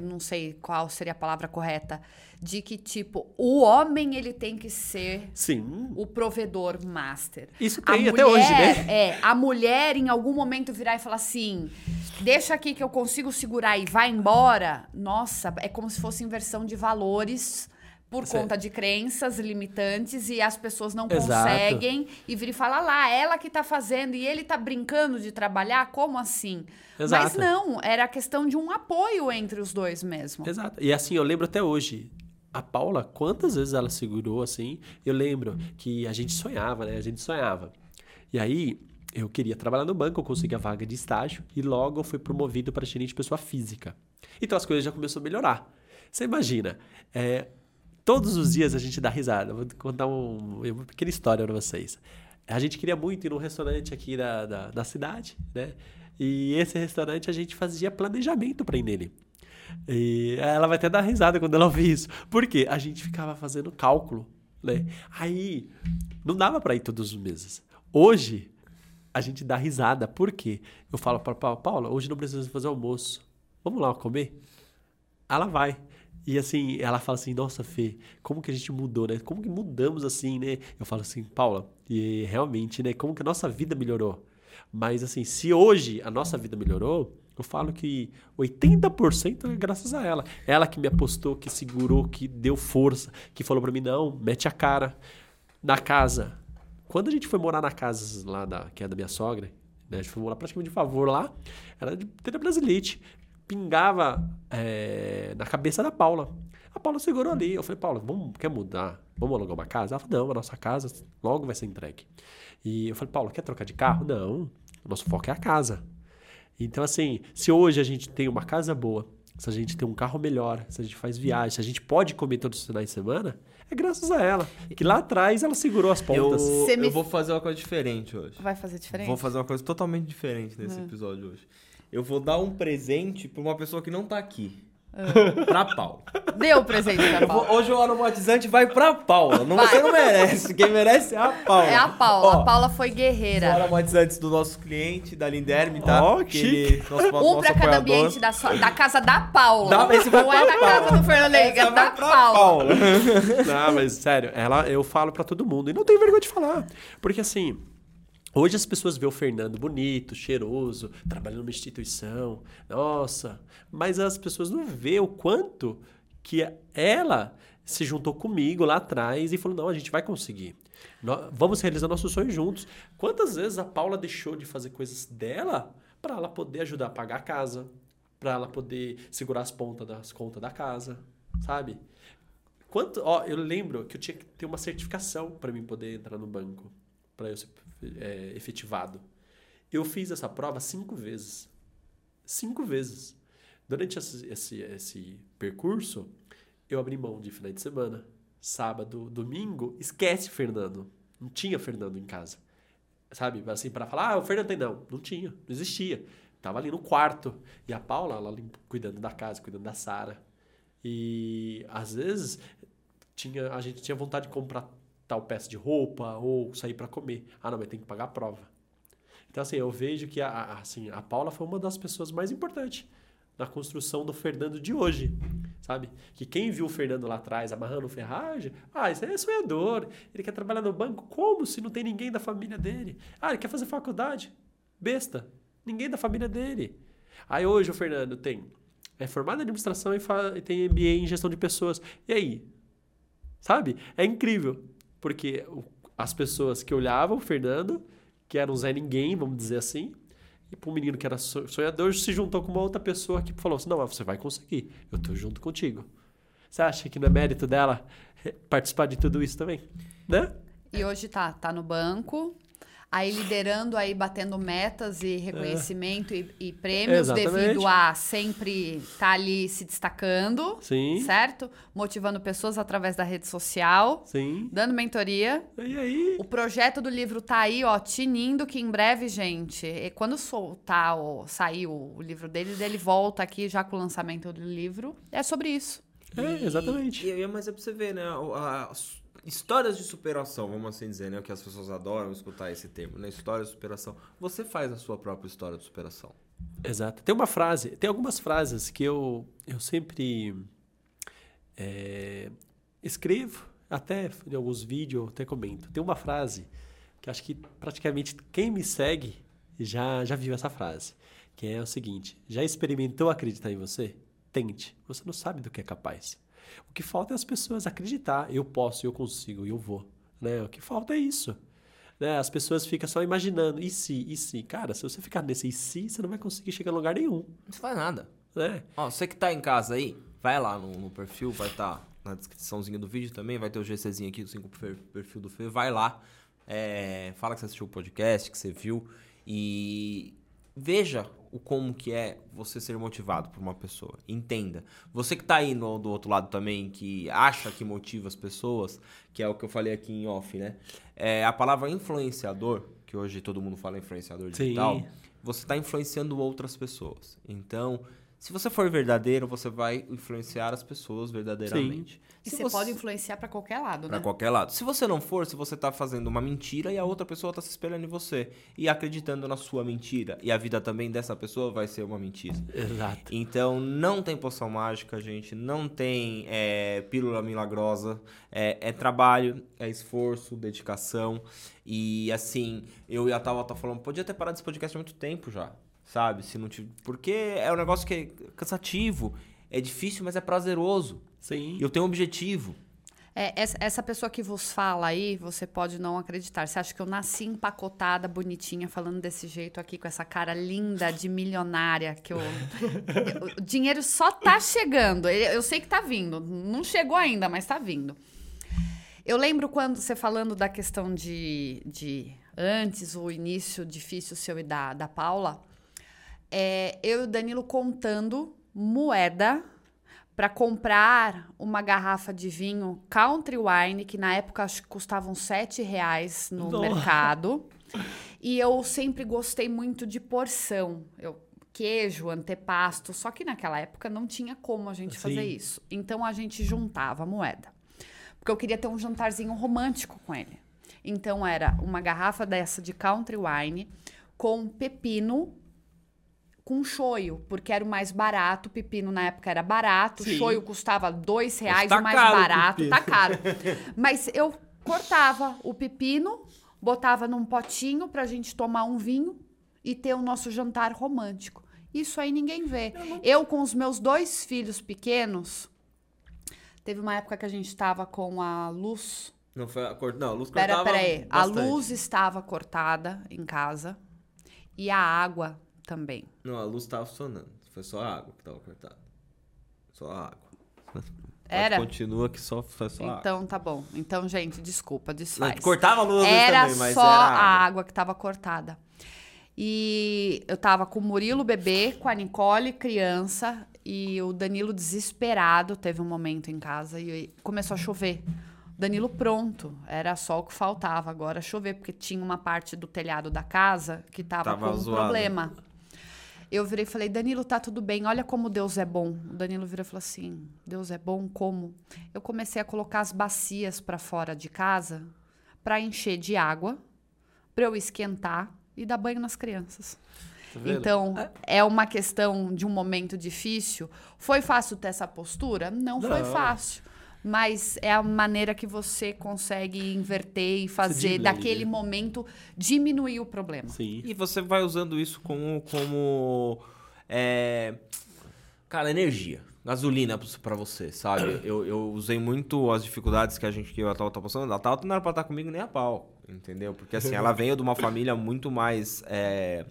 não sei qual seria a palavra correta, de que, tipo, o homem ele tem que ser Sim. o provedor master. Isso A tem até hoje, né? É, a mulher em algum momento virar e falar assim: deixa aqui que eu consigo segurar e vai embora. Nossa, é como se fosse inversão de valores por Certo. conta de crenças limitantes e as pessoas não Exato. conseguem e vir e falar lá, ela que tá fazendo e ele tá brincando de trabalhar, como assim? Mas Exato. não, era a questão de um apoio entre os dois mesmo. Exato. E assim, eu lembro até hoje. A Paula, quantas vezes ela segurou assim? Eu lembro que a gente sonhava, né? A gente sonhava. E aí, eu queria trabalhar no banco, eu consegui a vaga de estágio e logo eu fui promovido para gerente de pessoa física. Então as coisas já começaram a melhorar. Você imagina, é, todos os dias a gente dá risada. Vou contar um- uma pequena história para vocês. A gente queria muito ir num restaurante aqui da, da, da cidade, né? E esse restaurante a gente fazia planejamento para ir nele. E ela vai até dar risada quando ela ouvir isso. Por quê? A gente ficava fazendo cálculo, né? Aí não dava para ir todos os meses. Hoje a gente dá risada. Por quê? Eu falo para Paula, Paula, hoje não precisamos fazer almoço. Vamos lá comer? Ela vai. E assim, ela fala assim, nossa, Fê, como que a gente mudou, né? Como que mudamos assim, né? Eu falo assim, Paula, e realmente, né? Como que a nossa vida melhorou? Mas assim, se hoje a nossa vida melhorou, eu falo que 80% é graças a ela. Ela que me apostou, que segurou, que deu força, que falou pra mim, não, mete a cara. Na casa. Quando a gente foi morar na casa lá da, que é da minha sogra, né? A gente foi morar praticamente de favor lá, era de telha brasilite. Pingava é, na cabeça da Paula. A Paula segurou ali. Eu falei, Paula, vamos, quer mudar? Vamos alugar uma casa? Ela falou, não, a nossa casa logo vai ser entregue. E eu falei, Paula, quer trocar de carro? Não, o nosso foco é a casa. Então, assim, se hoje a gente tem uma casa boa, se a gente tem um carro melhor, se a gente faz viagem, se a gente pode comer todos os finais de semana, é graças a ela. Que lá atrás ela segurou as Eu, pontas. Me- eu vou fazer uma coisa diferente hoje. Vai fazer diferença? Vou fazer uma coisa totalmente diferente nesse episódio hoje. Eu vou dar um presente pra uma pessoa que não tá aqui. pra Paula. Deu o presente vou- Paula. hoje o aromatizante vai pra Paula. Não, Vai. você não merece. Quem merece é a Paula. É a Paula. Ó, a Paula foi Os guerreira. aromatizantes do nosso cliente, da Linderme, tá? Ó, que nosso, Um nosso pra cada apoiador. ambiente da, sua- da casa da Paula. Dá- esse vai não pra é da Paula. casa do Fernando Henrique, Essa é vai da pra Paula. Paula. Não, mas sério, ela, eu falo pra todo mundo. E não tenho vergonha de falar. Porque assim, hoje as pessoas veem o Fernando bonito, cheiroso, trabalhando numa instituição. Nossa. Mas as pessoas não vê o quanto que ela se juntou comigo lá atrás e falou: não, a gente vai conseguir. Nó- vamos realizar nossos sonhos juntos. Quantas vezes a Paula deixou de fazer coisas dela para ela poder ajudar a pagar a casa, para ela poder segurar as pontas das contas da casa, sabe? Quanto, ó, eu lembro que eu tinha que ter uma certificação para mim poder entrar no banco, para eu ser é, efetivado. Eu fiz essa prova cinco vezes. Cinco vezes. Durante esse, esse, esse percurso, eu abri mão de final de semana, sábado, domingo. Esquece Fernando. Não tinha Fernando em casa. Sabe? Assim, para falar, ah, o Fernando tem. Não, não tinha. Não existia. Tava ali no quarto. E a Paula, ela cuidando da casa, cuidando da Sara. E às vezes tinha, a gente tinha vontade de comprar tal peça de roupa ou sair para comer. Ah, não, mas tem que pagar a prova. Então, assim, eu vejo que a, assim, a Paula foi uma das pessoas mais importantes na construção do Fernando de hoje, sabe? Que quem viu o Fernando lá atrás amarrando ferragem, ah, isso aí é sonhador, ele quer trabalhar no banco, como se não tem ninguém da família dele? Ah, ele quer fazer faculdade? Besta, ninguém da família dele. Aí hoje o Fernando tem, é formado em administração e, e tem MBA em gestão de pessoas. E aí? Sabe? É incrível, porque as pessoas que olhavam o Fernando, que era um Zé Ninguém, vamos dizer assim, e para um menino que era so- sonhador, se juntou com uma outra pessoa que falou assim: não, você vai conseguir, eu tô junto contigo. Você acha que não é mérito dela eh, participar de tudo isso também? Né? E hoje tá, tá no banco. Aí liderando, aí batendo metas e reconhecimento e, e prêmios Exatamente. devido a sempre estar ali se destacando, Sim. certo? Motivando pessoas através da rede social, Sim. dando mentoria. E aí? O projeto do livro tá aí, ó, tinindo que em breve, gente, e quando soltar ou sair o, o livro dele, ele volta aqui já com o lançamento do livro. É sobre isso. É, exatamente. E, e, mas é pra você ver, né? a- As histórias de superação, vamos assim dizer, né? Que as pessoas adoram escutar esse termo, né? História de superação. Você faz a sua própria história de superação. Exato. Tem uma frase, tem algumas frases que eu, eu sempre é, escrevo, até em alguns vídeos até comento. Tem uma frase que acho que praticamente quem me segue já, já viu essa frase, que é o seguinte: já experimentou acreditar em você? Tente. Você não sabe do que é capaz. O que falta é as pessoas acreditar. Eu posso, eu consigo, eu vou. Né? O que falta é isso. Né? As pessoas ficam só imaginando, e se, e se? Cara, se você ficar nesse e se, você não vai conseguir chegar em lugar nenhum. Não faz nada. Né? Ó, você que tá em casa aí, vai lá no, no perfil, vai estar na descriçãozinha do vídeo também, vai ter o GCzinho aqui do 5 perfil do Fê, vai lá, é, fala que você assistiu o podcast, que você viu e veja o como que é você ser motivado por uma pessoa. Entenda. Você que tá aí no, do outro lado também, que acha que motiva as pessoas, que é o que eu falei aqui em off, né? É, a palavra influenciador, que hoje todo mundo fala influenciador Sim. digital, você está influenciando outras pessoas. Então, se você for verdadeiro, você vai influenciar as pessoas verdadeiramente. E Se você pode influenciar pra qualquer lado, Pra né? qualquer lado. Se você não for, se você tá fazendo uma mentira e a outra pessoa tá se espelhando em você e acreditando na sua mentira, e a vida também dessa pessoa vai ser uma mentira. Exato. Então, não tem poção mágica, gente. Não tem é, pílula milagrosa. É, é trabalho, é esforço, dedicação. E, assim, eu e a Tava tá falando, podia ter parado esse podcast há muito tempo já, sabe? Se não tive... Porque é um negócio que é cansativo, é difícil, mas é prazeroso. Sim. E eu tenho um objetivo. É, essa, essa pessoa que vos fala aí, você pode não acreditar. Você acha que eu nasci empacotada, bonitinha, falando desse jeito aqui, com essa cara linda de milionária, que eu... o dinheiro só tá chegando. Eu, eu sei que tá vindo. Não chegou ainda, mas tá vindo. Eu lembro quando você falando da questão de, de antes, o início difícil seu e da, da Paula, é, eu e o Danilo contando moeda para comprar uma garrafa de vinho Country Wine, que na época acho que custavam sete reais no Nossa. mercado. E eu sempre gostei muito de porção. Eu, queijo, antepasto. Só que naquela época não tinha como a gente fazer Sim. isso. Então a gente juntava a moeda. Porque eu queria ter um jantarzinho romântico com ele. Então era uma garrafa dessa de Country Wine com pepino com choio, porque era o mais barato. O pepino na época era barato, o Sim. choio custava dois reais, tá o mais o barato, pepino. tá caro. Mas eu cortava o pepino, botava num potinho pra gente tomar um vinho e ter o nosso jantar romântico. Isso aí ninguém vê. Eu com os meus dois filhos pequenos, teve uma época que a gente tava com a luz Não foi a cor... Não, a luz Pera, cortava pera aí. A luz estava cortada em casa e a água também. Não, a luz tava funcionando. Foi só a água que tava cortada. Só a água. Era? Continua que só foi só a água. Então tá bom. Então, gente, desculpa, Não, desfaz. cortava a luz Era também, mas só era a água. água que estava cortada. E eu tava com o Murilo bebê, com a Nicole criança e o Danilo desesperado. Teve um momento em casa e começou a chover. Danilo pronto, era só o que faltava agora chover, porque tinha uma parte do telhado da casa que tava, Tava com um zoado. problema. Eu virei e falei, Danilo, tá tudo bem, olha como Deus é bom. O Danilo virou e falou assim: Deus é bom como? Eu comecei a colocar as bacias para fora de casa para encher de água, para eu esquentar e dar banho nas crianças. Tá? Então, é uma questão de um momento difícil. Foi fácil ter essa postura? Não, foi Não. fácil. Mas é a maneira que você consegue inverter e fazer diminui, daquele né? momento diminuir o problema. Sim. E você vai usando isso como. como é, cara, energia. Gasolina pra você, sabe? Eu, eu usei muito as dificuldades que a gente que a Tauta tá passando. A Tauta não era pra estar comigo nem a pau, entendeu? Porque assim, ela veio de uma família muito mais. é,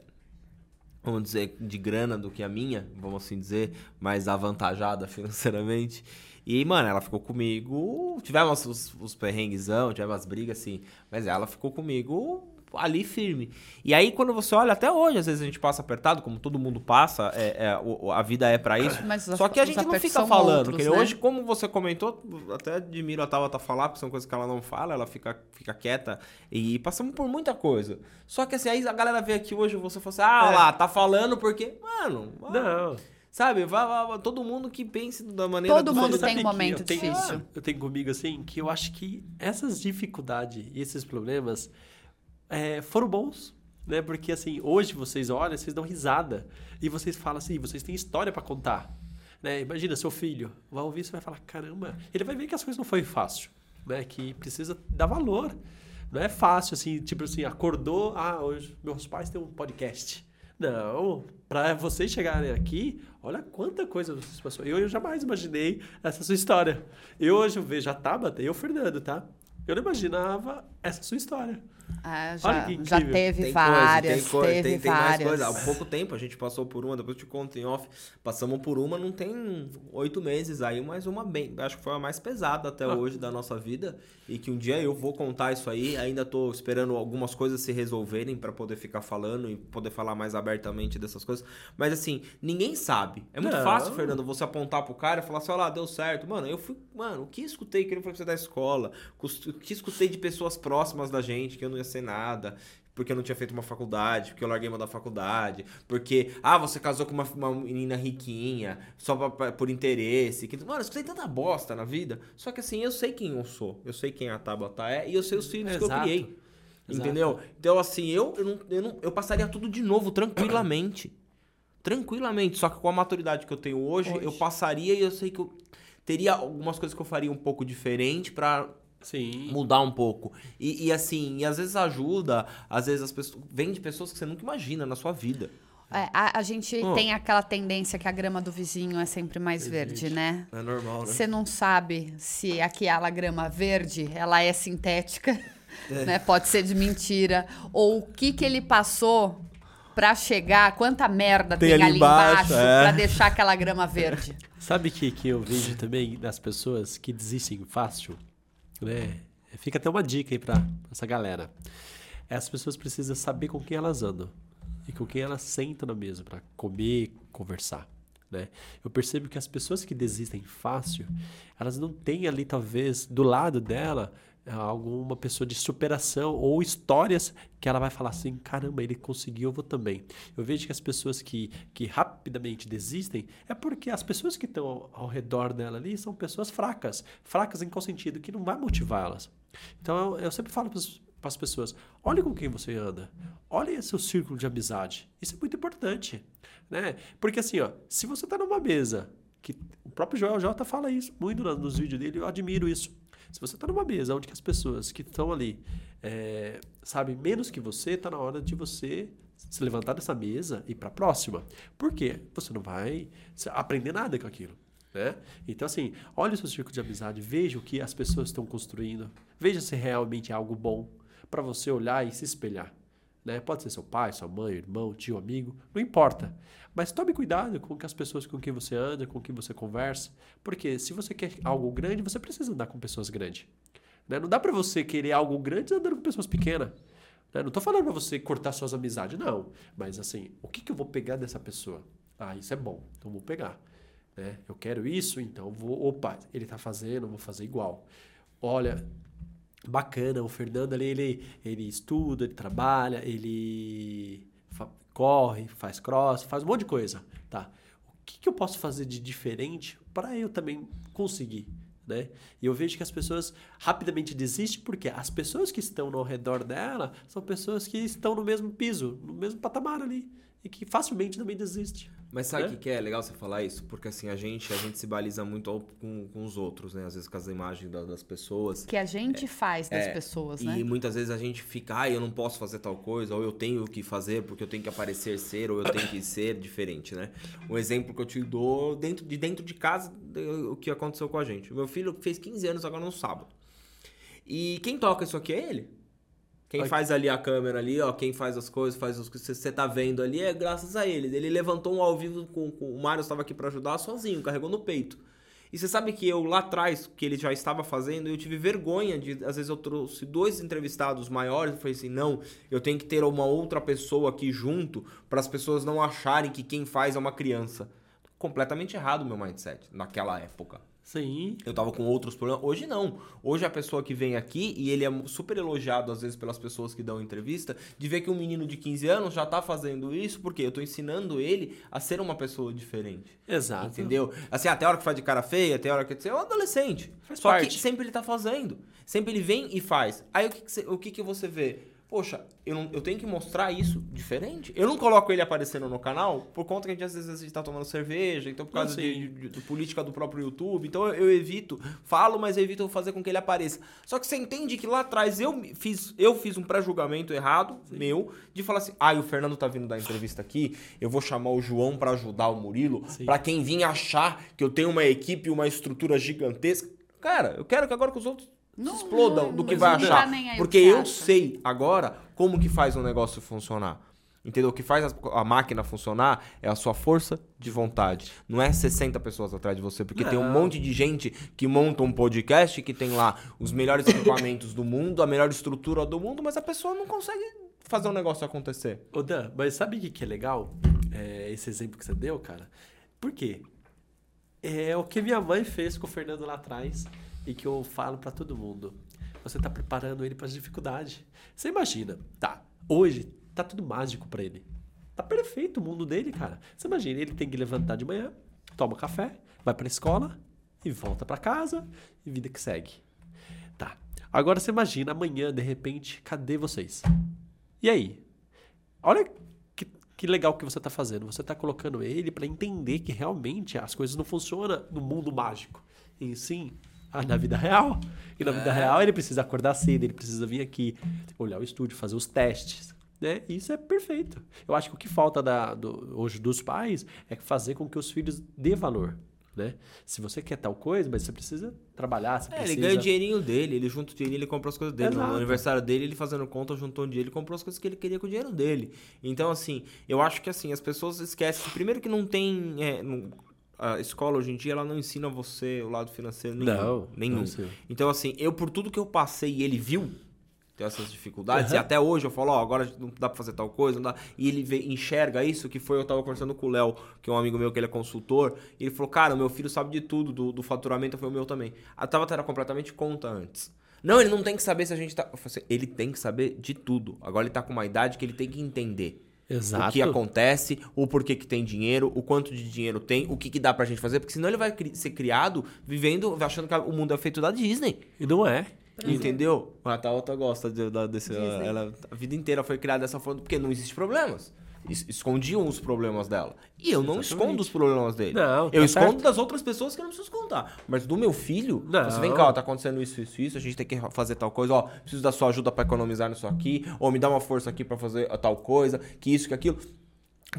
vamos dizer, de grana do que a minha, vamos assim dizer, mais avantajada financeiramente. E, mano, ela ficou comigo. Tivemos os, os perrenguezão, tivemos as brigas, assim. Mas ela ficou comigo ali firme. E aí, quando você olha, até hoje, às vezes a gente passa apertado, como todo mundo passa, é, é, o- a vida é pra isso. Mas Só que a gente não fica falando. outros, que né? Hoje, como você comentou, até admiro a Tabata falar, porque são coisas que ela não fala, ela fica, fica quieta. E passamos por muita coisa. Só que assim, aí a galera vê aqui hoje, você fala assim, ah, É. lá, tá falando porque... Mano, Não. Sabe, vai, vai, vai, todo mundo que pense da maneira... Todo do- mundo tem um momento eu tenho- difícil. Eu tenho comigo assim que eu acho que essas dificuldades e esses problemas é, foram bons. Né? Porque assim, hoje vocês olham, vocês dão risada. E vocês falam assim, vocês têm história pra contar. Né? Imagina, seu filho vai ouvir isso e vai falar, caramba, ele vai ver que as coisas não foi fácil. Né? Que precisa dar valor. Não é fácil, assim, tipo assim, acordou, ah, hoje meus pais têm um podcast. Não, para vocês chegarem aqui, olha quanta coisa vocês passaram. Eu, eu jamais imaginei essa sua história. Eu hoje eu vejo a Tabata e o Fernando, tá? Eu não imaginava essa sua história. Ah, Olha já, que já incrível. teve Tem várias, coisa, tem, teve tem, tem mais várias. coisa. Há pouco tempo a gente passou por uma, depois eu te conto em off. Passamos por uma, não tem oito meses aí, mas uma bem. Acho que foi a mais pesada até Ah. hoje da nossa vida. E que um dia eu vou contar isso aí. Ainda tô esperando algumas coisas se resolverem pra poder ficar falando e poder falar mais abertamente dessas coisas. Mas assim, ninguém sabe. É muito Não. fácil, Fernando, você apontar pro cara e falar assim: olha lá, deu certo. Mano, eu fui. Mano, o que escutei que ele foi você da escola? Que escutei de pessoas próximas da gente, que eu não ia ser nada porque eu não tinha feito uma faculdade, porque eu larguei uma da faculdade, porque, ah, você casou com uma, uma menina riquinha, só pra- pra- por interesse. Que, mano, eu escutei tanta bosta na vida. Só que assim, eu sei quem eu sou, eu sei quem a Tabata é e eu sei os filhos que eu Exato. criei. Exato. Entendeu? Então, assim, eu, eu, não, eu, não- eu passaria tudo de novo, tranquilamente. tranquilamente. Só que com a maturidade que eu tenho hoje, Hoje. eu passaria e eu sei que eu teria algumas coisas que eu faria um pouco diferente pra Sim. mudar um pouco. E, e assim, e às vezes ajuda, às vezes as pessoas. Vem de pessoas que você nunca imagina na sua vida. É, a, a gente Hum. tem aquela tendência que a grama do vizinho é sempre mais verde, né? É normal, né? Você não sabe se aquela grama verde, ela é sintética, É. né? Pode ser de mentira. Ou o que que ele passou pra chegar, quanta merda Tem tem, ali ali embaixo, embaixo, é. pra deixar aquela grama verde. Sabe que, que eu vejo também das pessoas que desistem fácil? Né? Fica até uma dica aí pra essa galera. As pessoas precisam saber com quem elas andam e com quem elas sentam na mesa para comer, conversar. Né? Eu percebo que as pessoas que desistem fácil, elas não têm ali, talvez, do lado dela, alguma pessoa de superação ou histórias que ela vai falar assim: caramba, ele conseguiu, eu vou também. Eu vejo que as pessoas que, que rapidamente desistem é porque as pessoas que estão ao, ao redor dela ali são pessoas fracas. Fracas em qual sentido? Que não vai motivar elas. Então eu, eu sempre falo para as pessoas: olhe com quem você anda, olhe seu círculo de amizade. Isso é muito importante. Né? Porque assim, ó, se você está numa mesa, que o próprio Joel Jota fala isso muito nos vídeos dele, eu admiro isso. Se você está numa mesa onde as pessoas que estão ali é, sabem menos que você, está na hora de você se levantar dessa mesa e ir para a próxima. Por quê? Você não vai aprender nada com aquilo. Né? Então, assim, olhe o seu círculo de amizade, veja o que as pessoas estão construindo, veja se realmente é algo bom para você olhar e se espelhar. Né? Pode ser seu pai, sua mãe, irmão, tio, amigo, não importa. Mas tome cuidado com as pessoas com quem você anda, com quem você conversa, porque se você quer algo grande, você precisa andar com pessoas grandes. Né? Não dá para você querer algo grande andando com pessoas pequenas. Né? Não tô falando para você cortar suas amizades, não. Mas assim, o que, que eu vou pegar dessa pessoa? Ah, isso é bom, então vou pegar. Né? Eu quero isso, então vou. Opa, ele tá fazendo, vou fazer igual. Olha, bacana, o Fernando ali, ele, ele estuda, ele trabalha, ele fa- corre, faz cross, faz um monte de coisa, tá? O que, que eu posso fazer de diferente para eu também conseguir, né? E eu vejo que as pessoas rapidamente desistem porque as pessoas que estão ao redor dela são pessoas que estão no mesmo piso, no mesmo patamar ali e que facilmente também desistem. Mas sabe o Né? que, que é legal você falar isso? Porque assim, a gente, a gente se baliza muito ao- com, com os outros, né? Às vezes com as imagens da- das pessoas. Que a gente faz das É, pessoas, E né? muitas vezes a gente fica, ah, eu não posso fazer tal coisa, ou eu tenho que fazer porque eu tenho que aparecer ser, ou eu tenho que ser diferente, né? Um exemplo que eu te dou dentro de dentro de casa, de- o que aconteceu com a gente. O meu filho fez 15 anos agora no sábado. E quem toca isso aqui é ele. Quem Ai. faz ali a câmera ali, ó, quem faz as coisas, faz os que você tá vendo ali é graças a ele. Ele levantou um ao vivo com, com o Mário estava aqui para ajudar sozinho, carregou no peito. E você sabe que eu lá atrás, que ele já estava fazendo, eu tive vergonha de. Às vezes eu trouxe dois entrevistados maiores e falei assim: não, eu tenho que ter uma outra pessoa aqui junto para as pessoas não acharem que quem faz é uma criança. Completamente errado o meu mindset naquela época. Sim. Eu tava com outros problemas. Hoje não. Hoje a pessoa que vem aqui, e ele é super elogiado às vezes pelas pessoas que dão entrevista, de ver que um menino de 15 anos já tá fazendo isso, porque eu tô ensinando ele a ser uma pessoa diferente. Exato. Entendeu? Assim, até a hora que faz de cara feia, até a hora que. É um adolescente. Faz Só parte. que sempre ele tá fazendo. Sempre ele vem e faz. Aí o que, que, você- o que, que você vê? Poxa, eu, não, eu tenho que mostrar isso diferente. Eu não coloco ele aparecendo no canal por conta que a gente às vezes a gente tá tomando cerveja, então por causa sim. de, de- de política do próprio YouTube. Então eu, eu evito, falo, mas evito fazer com que ele apareça. Só que você entende que lá atrás eu fiz, eu fiz um pré-julgamento errado, meu, de falar assim: ah, o Fernando tá vindo dar entrevista aqui, eu vou chamar o João pra ajudar o Murilo, Sim. pra quem vir achar que eu tenho uma equipe, uma estrutura gigantesca. Cara, eu quero que agora que os outros Não- explodam do não- que mas vai não tá achar. Porque que eu acha. sei agora como que faz um negócio funcionar. Entendeu? O que faz a, a máquina funcionar é a sua força de vontade. Não é 60 pessoas atrás de você, porque tem um Não. monte de gente que monta um podcast que tem lá os melhores equipamentos do mundo, a melhor estrutura do mundo, mas a pessoa não consegue fazer um negócio acontecer. Ô Dan, mas sabe o que, que é legal? É, esse exemplo que você deu, cara? Por quê? É o que minha mãe fez com o Fernando lá atrás e que eu falo pra todo mundo. Você tá preparando ele para as dificuldades. Você imagina, tá? Hoje tá tudo mágico pra ele. Tá perfeito o mundo dele, cara. Você imagina, ele tem que levantar de manhã, toma café, vai pra escola e volta pra casa e vida que segue. Tá. Agora você imagina amanhã, de repente, cadê vocês? E aí? Olha que, que legal que você tá fazendo. Você tá colocando ele para entender que realmente as coisas não funcionam no mundo mágico. E sim, ah, na vida real. E na vida real ele precisa acordar cedo, ele precisa vir aqui, olhar o estúdio, fazer os testes. Né? Isso é perfeito. Eu acho que o que falta da- do- hoje dos pais é fazer com que os filhos dê valor. Né? Se você quer tal coisa, mas você precisa trabalhar, você É, precisa... ele ganha o dinheirinho dele, ele junta o dinheirinho, ele comprou as coisas dele. Exato. No aniversário dele, ele fazendo conta, juntou um dia, ele comprou as coisas que ele queria com o dinheiro dele. Então, assim, eu acho que assim, as pessoas esquecem. Primeiro que não tem. é, não- a escola hoje em dia, ela não ensina você o lado financeiro nenhum. Não, nenhum. não. Então, assim, eu, por tudo que eu passei e ele viu. Tem essas dificuldades, Aham. e até hoje eu falo, ó, agora não dá pra fazer tal coisa, não dá. E ele vê- enxerga isso, que foi, eu tava conversando com o Léo, que é um amigo meu, que ele é consultor, e ele falou, cara, o meu filho sabe de tudo, do, do faturamento foi o meu também. A Tabata era completamente conta antes. Não, ele não tem que saber se a gente tá. Eu falei assim, ele tem que saber de tudo. Agora ele tá com uma idade que ele tem que entender. Exato. O que acontece, o porquê que tem dinheiro, o quanto de dinheiro tem, o que, que dá pra gente fazer, porque senão ele vai cri- ser criado vivendo, achando que o mundo é feito da Disney. E não é. Entendeu? A Tauta gosta de, da- desse. Disney. Ela, a vida inteira foi criada dessa forma porque não existe problemas. Es- Escondiam os problemas dela. E eu não Exatamente. escondo os problemas dele. Não, eu tá escondo certo. das outras pessoas que eu não preciso contar. Mas do meu filho, Não. você vem cá, ó, tá acontecendo isso, isso, isso, a gente tem que fazer tal coisa, ó, preciso da sua ajuda pra economizar nisso aqui, ou me dá uma força aqui pra fazer tal coisa, que isso, que aquilo.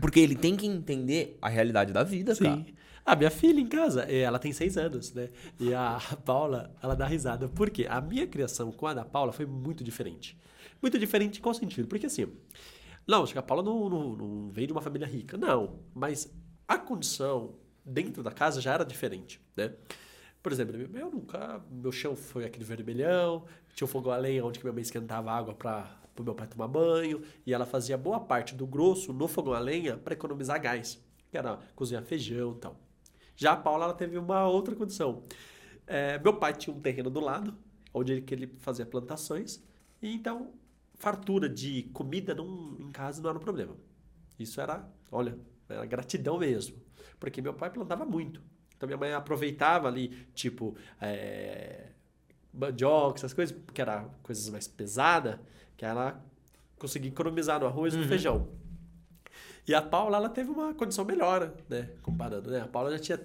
Porque ele tem que entender a realidade da vida, cara. Sim. A minha filha em casa, eh, ela tem seis anos, né? E a Paula, ela dá risada. Por quê? A minha criação com a da Paula foi muito diferente. Muito diferente em qual sentido? Porque assim, lógico, a Paula não, não, não veio de uma família rica, não. Mas a condição dentro da casa já era diferente, né? Por exemplo, eu nunca. Meu chão foi aquele vermelhão, tinha um fogão a lenha onde minha mãe esquentava água para o meu pai tomar banho, e ela fazia boa parte do grosso no fogão a lenha para economizar gás, que era cozinhar feijão e tal. Já a Paula ela teve uma outra condição. É, meu pai tinha um terreno do lado, onde ele, que ele fazia plantações, e então fartura de comida não, em casa não era um problema. Isso era, olha, era gratidão mesmo. Porque meu pai plantava muito. Então minha mãe aproveitava ali, tipo, é, mandioca, essas coisas, que era coisas mais pesadas, que ela conseguia economizar no arroz e no feijão. E a Paula, ela teve uma condição melhor, né? Comparando, né? A Paula já tinha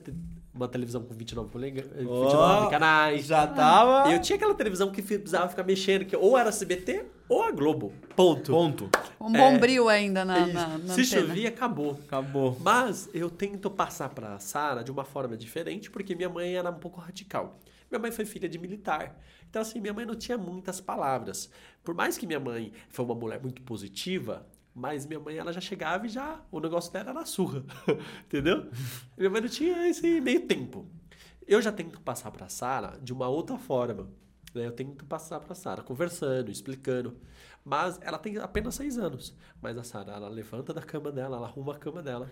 uma televisão com 29, polega- 29 canais. Já tava. Eu tinha aquela televisão que precisava ficar mexendo, que ou era SBT ou a Globo. Ponto. Ponto. Um bombril ainda na, na, na Se antena. chovia, acabou. Acabou. Mas eu tento passar pra Sara de uma forma diferente, porque minha mãe era um pouco radical. Minha mãe foi filha de militar. Então, assim, minha mãe não tinha muitas palavras. Por mais que minha mãe foi uma mulher muito positiva, mas minha mãe, ela já chegava e já... O negócio dela era surra. Entendeu? minha mãe não tinha esse meio tempo. Eu já tento passar pra Sara de uma outra forma. Né? Eu tento passar pra Sara conversando, explicando. Mas ela tem apenas seis anos. Mas a Sara, ela levanta da cama dela, ela arruma a cama dela.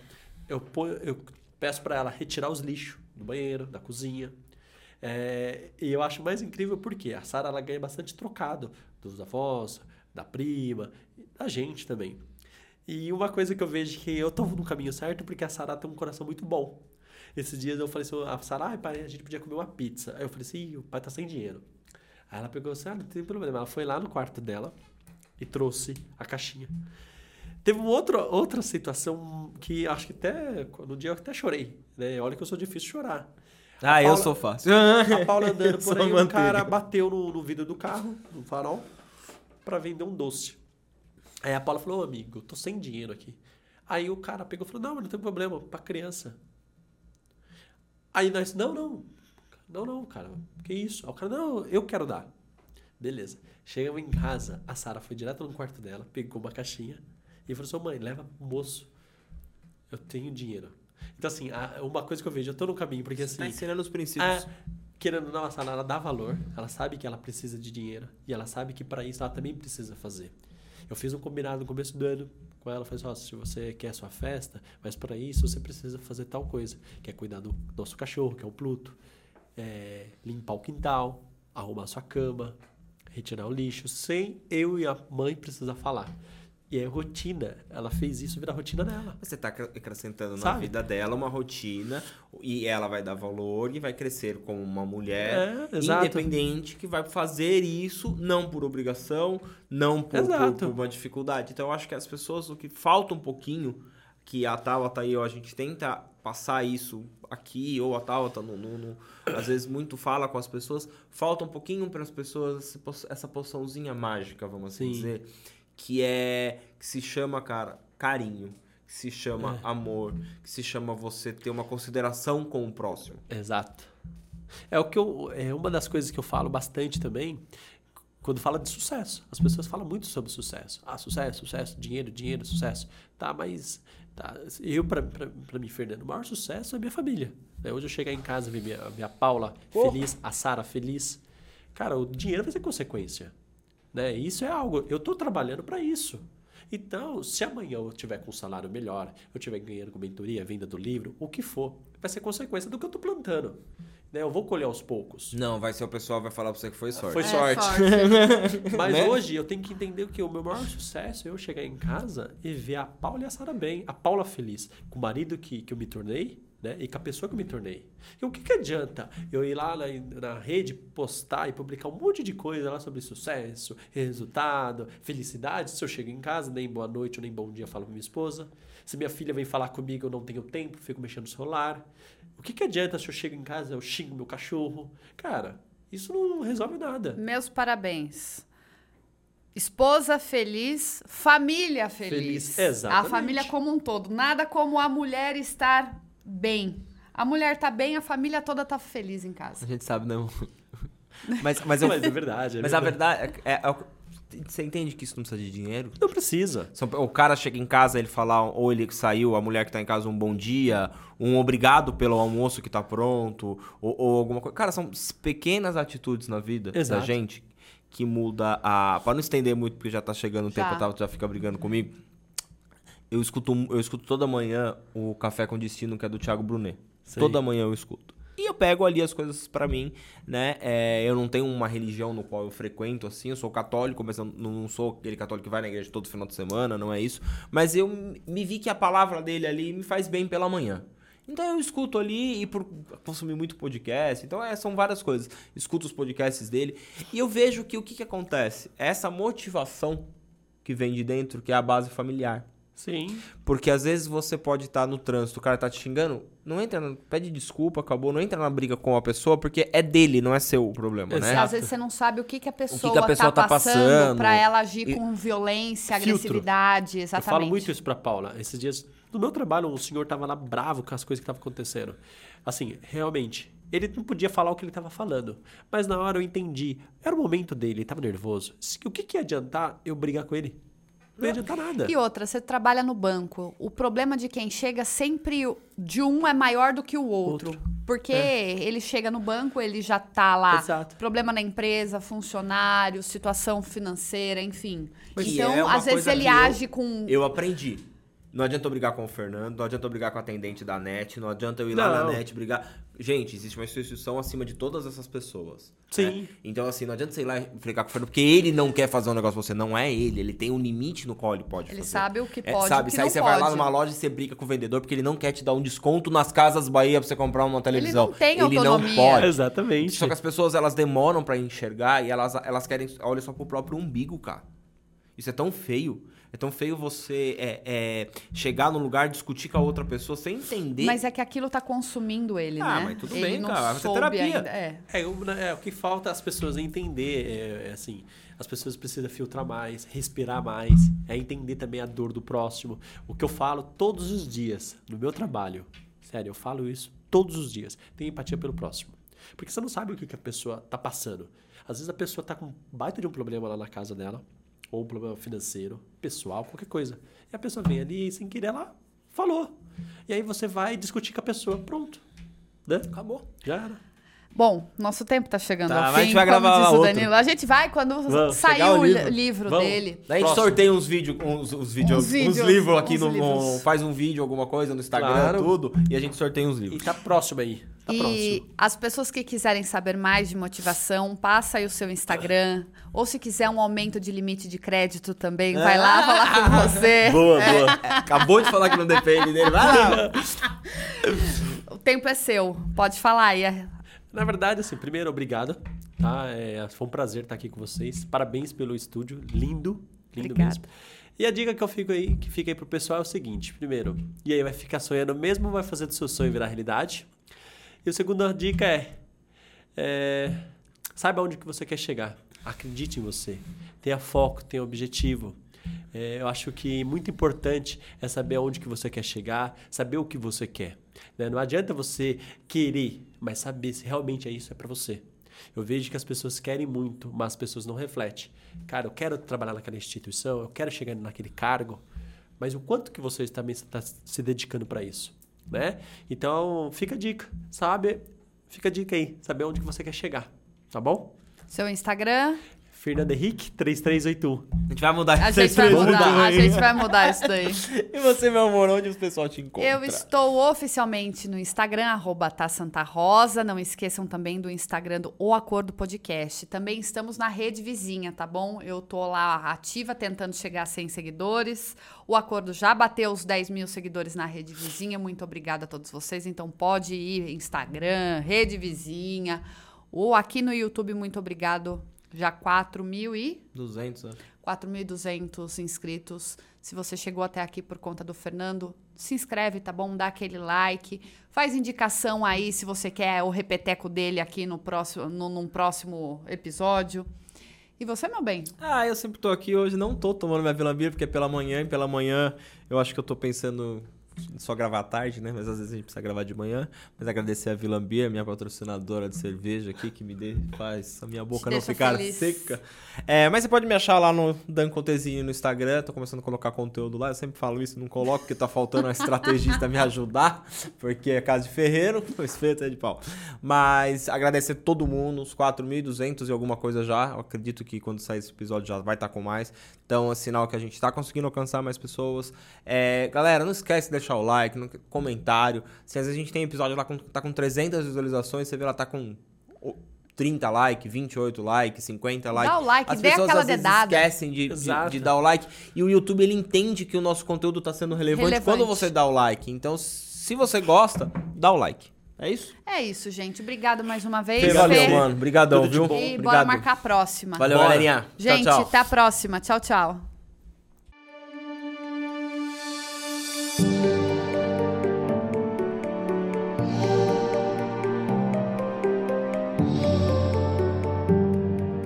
Eu, ponho, eu peço para ela retirar os lixos do banheiro, da cozinha. É, e eu acho mais incrível porque a Sara ela ganha bastante trocado dos avós, da prima, da gente também. E uma coisa que eu vejo que eu tô no caminho certo porque a Sara tem um coração muito bom. Esses dias eu falei assim, a Sara, ah, pai, a gente podia comer uma pizza. Aí eu falei assim, o pai tá sem dinheiro. Aí ela pegou assim, ah, não tem problema. Ela foi lá no quarto dela e trouxe a caixinha. Teve uma outra, outra situação que acho que até, no dia eu até chorei, né? Olha que eu sou difícil de chorar. Ah, Paula, eu sou fácil. A Paula andando por aí, o um cara bateu no, no vidro do carro, no farol, para vender um doce. Aí a Paula falou, ô amigo, tô sem dinheiro aqui. Aí o cara pegou e falou, não, mas não tem problema, pra criança. Aí nós, não, não, não, não, cara, que isso? Aí o cara, não, eu quero dar. Beleza. Chegamos em casa, a Sara foi direto no quarto dela, pegou uma caixinha e falou assim, mãe, leva pro moço. Eu tenho dinheiro. Então, assim, uma coisa que eu vejo, eu tô no caminho, porque assim... Tá ensinando os princípios. A, querendo não, a Sara, ela dá valor, ela sabe que ela precisa de dinheiro e ela sabe que para isso ela também precisa fazer. Eu fiz um combinado no começo do ano com ela, falei assim, se você quer sua festa, mas para isso você precisa fazer tal coisa, que é cuidar do nosso cachorro, que é o Pluto, é, limpar o quintal, arrumar sua cama, retirar o lixo, sem eu e a mãe precisar falar. E é rotina. Ela fez isso virar rotina dela. Você está acrescentando Sabe? na vida dela uma rotina e ela vai dar valor e vai crescer como uma mulher é, independente que vai fazer isso não por obrigação, não por, por, por, uma dificuldade. Então eu acho que as pessoas, o que falta um pouquinho, que a Tabata e eu, a gente tenta passar isso aqui, ou a Tabata, no, no, no, às vezes muito fala com as pessoas, falta um pouquinho para as pessoas essa poçãozinha mágica, vamos assim Sim. dizer que é que se chama, cara, carinho, que se chama é. amor, que se chama você ter uma consideração com o próximo. Exato. É o que eu é uma das coisas que eu falo bastante também quando fala de sucesso. As pessoas falam muito sobre sucesso. Ah, sucesso, sucesso, dinheiro, dinheiro, sucesso. Tá, mas tá, eu para mim, Fernando, o maior sucesso é minha família. Né? Hoje eu chegar em casa ver minha, minha Paula feliz, a Sara feliz. Cara, o dinheiro vai ser consequência. Né? Isso é algo, eu estou trabalhando para isso. Então, se amanhã eu tiver com um salário melhor, eu tiver ganhando com mentoria, venda do livro, o que for, vai ser consequência do que eu estou plantando. Né? Eu vou colher aos poucos. Não, vai ser o pessoal vai falar para você que foi sorte. Foi é, sorte. sorte. Mas né? hoje eu tenho que entender que o meu maior sucesso é eu chegar em casa e ver a Paula e a Sara bem, a Paula feliz, com o marido que, que eu me tornei, né? E com a pessoa que eu me tornei. E o que, que adianta eu ir lá na, na rede, postar e publicar um monte de coisa lá sobre sucesso, resultado, felicidade, se eu chego em casa, nem boa noite nem bom dia falo com minha esposa. Se minha filha vem falar comigo, eu não tenho tempo, fico mexendo no celular. O que, que adianta se eu chego em casa, eu xingo meu cachorro? Cara, isso não resolve nada. Meus parabéns. Esposa feliz, família feliz. feliz. Exatamente. A família como um todo. Nada como a mulher estar bem. A mulher tá bem, a família toda tá feliz em casa. A gente sabe, não. Mas, mas, eu, mas é verdade. É mas verdade. a verdade é, é, é, Você entende que isso não precisa de dinheiro? Não precisa. O cara chega em casa, ele fala, ou ele saiu, a mulher que tá em casa, um bom dia, um obrigado pelo almoço que tá pronto, ou, ou alguma coisa. Cara, são pequenas atitudes na vida Exato. da gente que muda a. Pra não estender muito, porque já tá chegando o tempo, já. já fica brigando comigo eu escuto, eu escuto toda manhã o Café com Destino, que é do Thiago Brunet. Sei. Toda manhã eu escuto. E eu pego ali as coisas para mim, né? É, eu não tenho uma religião no qual eu frequento, assim. Eu sou católico, mas eu não sou aquele católico que vai na igreja todo final de semana, não é isso. Mas eu me vi que a palavra dele ali me faz bem pela manhã. Então eu escuto ali e por consumir muito podcast. Então é, são várias coisas. Escuto os podcasts dele e eu vejo que o que, que acontece? Essa motivação que vem de dentro, que é a base familiar. Sim. Porque às vezes você pode estar no trânsito, o cara tá te xingando, não entra, pede desculpa, acabou, não entra na briga com a pessoa, porque é dele, não é seu o problema, Exato. né? Às vezes você não sabe o que, que a pessoa, que que a pessoa tá, tá passando, passando para ela agir e... com violência, Filtro. agressividade, exatamente. Eu falo muito isso pra Paula. Esses dias, no meu trabalho, o senhor tava lá bravo com as coisas que estavam acontecendo. Assim, realmente, ele não podia falar o que ele estava falando. Mas na hora eu entendi. Era o momento dele, ele estava nervoso. O que, que ia adiantar eu brigar com ele? Não ia adiantar nada. E outra, você trabalha no banco. O problema de quem chega sempre de um é maior do que o outro. Outro. Porque ele chega no banco, ele já tá lá. Exato. Problema na empresa, funcionário, situação financeira, enfim. Que então, é às vezes ele eu- age com. Eu aprendi. Não adianta eu brigar com o Fernando, não adianta eu brigar com a atendente da NET, não adianta eu ir lá Não. na NET brigar. Gente, existe uma instituição acima de todas essas pessoas. Sim. né? Então, assim, não adianta você ir lá e brigar com o Fernando, porque ele não quer fazer um negócio com você. Não é ele. Ele tem um limite no qual ele pode Ele fazer. sabe o que É, pode e sabe, o que se aí não você vai lá pode. numa loja e você briga com o vendedor porque ele não quer te dar um desconto nas casas Bahia pra você comprar uma televisão. não tem Ele autonomia. não pode. Exatamente. Só que as pessoas, elas demoram pra enxergar e elas, elas querem... Olha só pro próprio umbigo, cara. Isso é tão feio. É tão feio você é, é, chegar num lugar, discutir com a outra pessoa sem entender. Mas é que aquilo tá consumindo ele, Ah, né? mas tudo ele bem, não cara, soube terapia. ainda. É. É, o- é, o que falta as pessoas é entender, é, é assim, as pessoas precisam filtrar mais, respirar mais, é entender também a dor do próximo. O que eu falo todos os dias no meu trabalho, sério, eu falo isso todos os dias. Tenha empatia pelo próximo. Porque você não sabe o que que a pessoa tá passando. Às vezes a pessoa tá com um baita de um problema lá na casa dela, ou um problema financeiro, pessoal, qualquer coisa. E a pessoa vem ali e sem querer ela falou. E aí você vai discutir com a pessoa, pronto. Né? Acabou. Já era. Bom, nosso tempo tá chegando Tá, ao mas a fim, gente vai como gravar diz o outro. Danilo. A gente vai quando Vamos, sair o o li- livro. livro, dele. Daí a gente Próximo. sorteia uns vídeos, uns, uns vídeos, Uns uns, livros aqui uns no, livros. Faz um vídeo, alguma coisa no Instagram, Claro. tudo, e a gente sorteia uns E livros. tá próximo aí. Tá e próximo. as pessoas que quiserem saber mais de motivação, passa aí o seu Instagram. Ou se quiser um aumento de limite de crédito também, vai lá falar com você. Boa, boa. Acabou de falar que não depende dele. Vai lá. O tempo é seu. Pode falar aí. Na verdade, assim, primeiro, obrigado. Tá? É, foi um prazer estar aqui com vocês. Parabéns pelo estúdio. Lindo. Lindo Obrigada. mesmo. E a dica que eu fico aí, que fica aí pro pessoal é o seguinte: primeiro, e aí vai ficar sonhando mesmo ou vai fazer do seu sonho virar realidade? E a segunda dica é, é saiba onde que você quer chegar. Acredite em você. Tenha foco, tenha objetivo. É, eu acho que muito importante é saber aonde que você quer chegar, saber o que você quer. né? Não adianta você querer, mas saber se realmente é isso é para você. Eu vejo que as pessoas querem muito, mas as pessoas não refletem. Cara, eu quero trabalhar naquela instituição, eu quero chegar naquele cargo, mas o quanto que você também está se dedicando para isso, né? Então, fica a dica, sabe? Fica a dica aí, saber onde que você quer chegar, tá bom? Seu Instagram. Fernando Henrique, 3381. A gente vai mudar A essa gente vai mudar, a gente vai mudar isso daí. E você, meu amor, onde os pessoal te encontra? Eu estou oficialmente no Instagram, arroba tá Santa Rosa. Não esqueçam também do Instagram do O Acordo Podcast. Também estamos na rede vizinha, tá bom? Eu tô lá ativa, tentando chegar a 100 seguidores. O Acordo já bateu os 10 mil seguidores na rede vizinha. Muito obrigada a todos vocês. Então pode ir Instagram, rede vizinha. Ou aqui no YouTube, muito obrigado. Já 4 mil e... 200, né? 4.200 inscritos. Se você chegou até aqui por conta do Fernando, se inscreve, tá bom? Dá aquele like. Faz indicação aí se você quer o repeteco dele aqui no próximo, no, num próximo episódio. E você, meu bem? Ah, eu sempre tô aqui hoje, não tô tomando minha Vila Beer, porque é pela manhã, e pela manhã eu acho que eu tô pensando só gravar à tarde, né? Mas às vezes a gente precisa gravar de manhã. Mas agradecer a Vila Beer, minha patrocinadora de cerveja aqui, que me dê, faz a minha boca não deixa ficar feliz. seca. É, mas você pode me achar lá no Dan Contezinho no Instagram, tô começando a colocar conteúdo lá. Eu sempre falo isso, não coloco, porque tá faltando um estrategista me ajudar, porque é casa de ferreiro, espeto é de pau. Mas agradecer todo mundo, os 4.200 e alguma coisa já. Eu acredito que quando sair esse episódio já vai estar com mais. Então é sinal que a gente tá conseguindo alcançar mais pessoas. É, galera, não esquece de deixar o like, no comentário. Se às vezes a gente tem episódio lá com tá com 300 visualizações, você vê lá tá com o- 30 likes, 28 likes, 50 likes. Dá o like, As dê pessoas aquela às vezes dedada. esquecem de, de, de dar o like. E o YouTube ele entende que o nosso conteúdo tá sendo relevante, Relevante. quando você dá o like. Então, se você gosta, dá o like. É isso? É isso, gente. Obrigada mais uma vez. Fê, Fê. valeu, mano. Obrigadão, Tudo viu? E bora Obrigado. marcar a próxima. Valeu, Bora. galerinha. Gente, tchau, tchau. até a próxima. Tchau, tchau.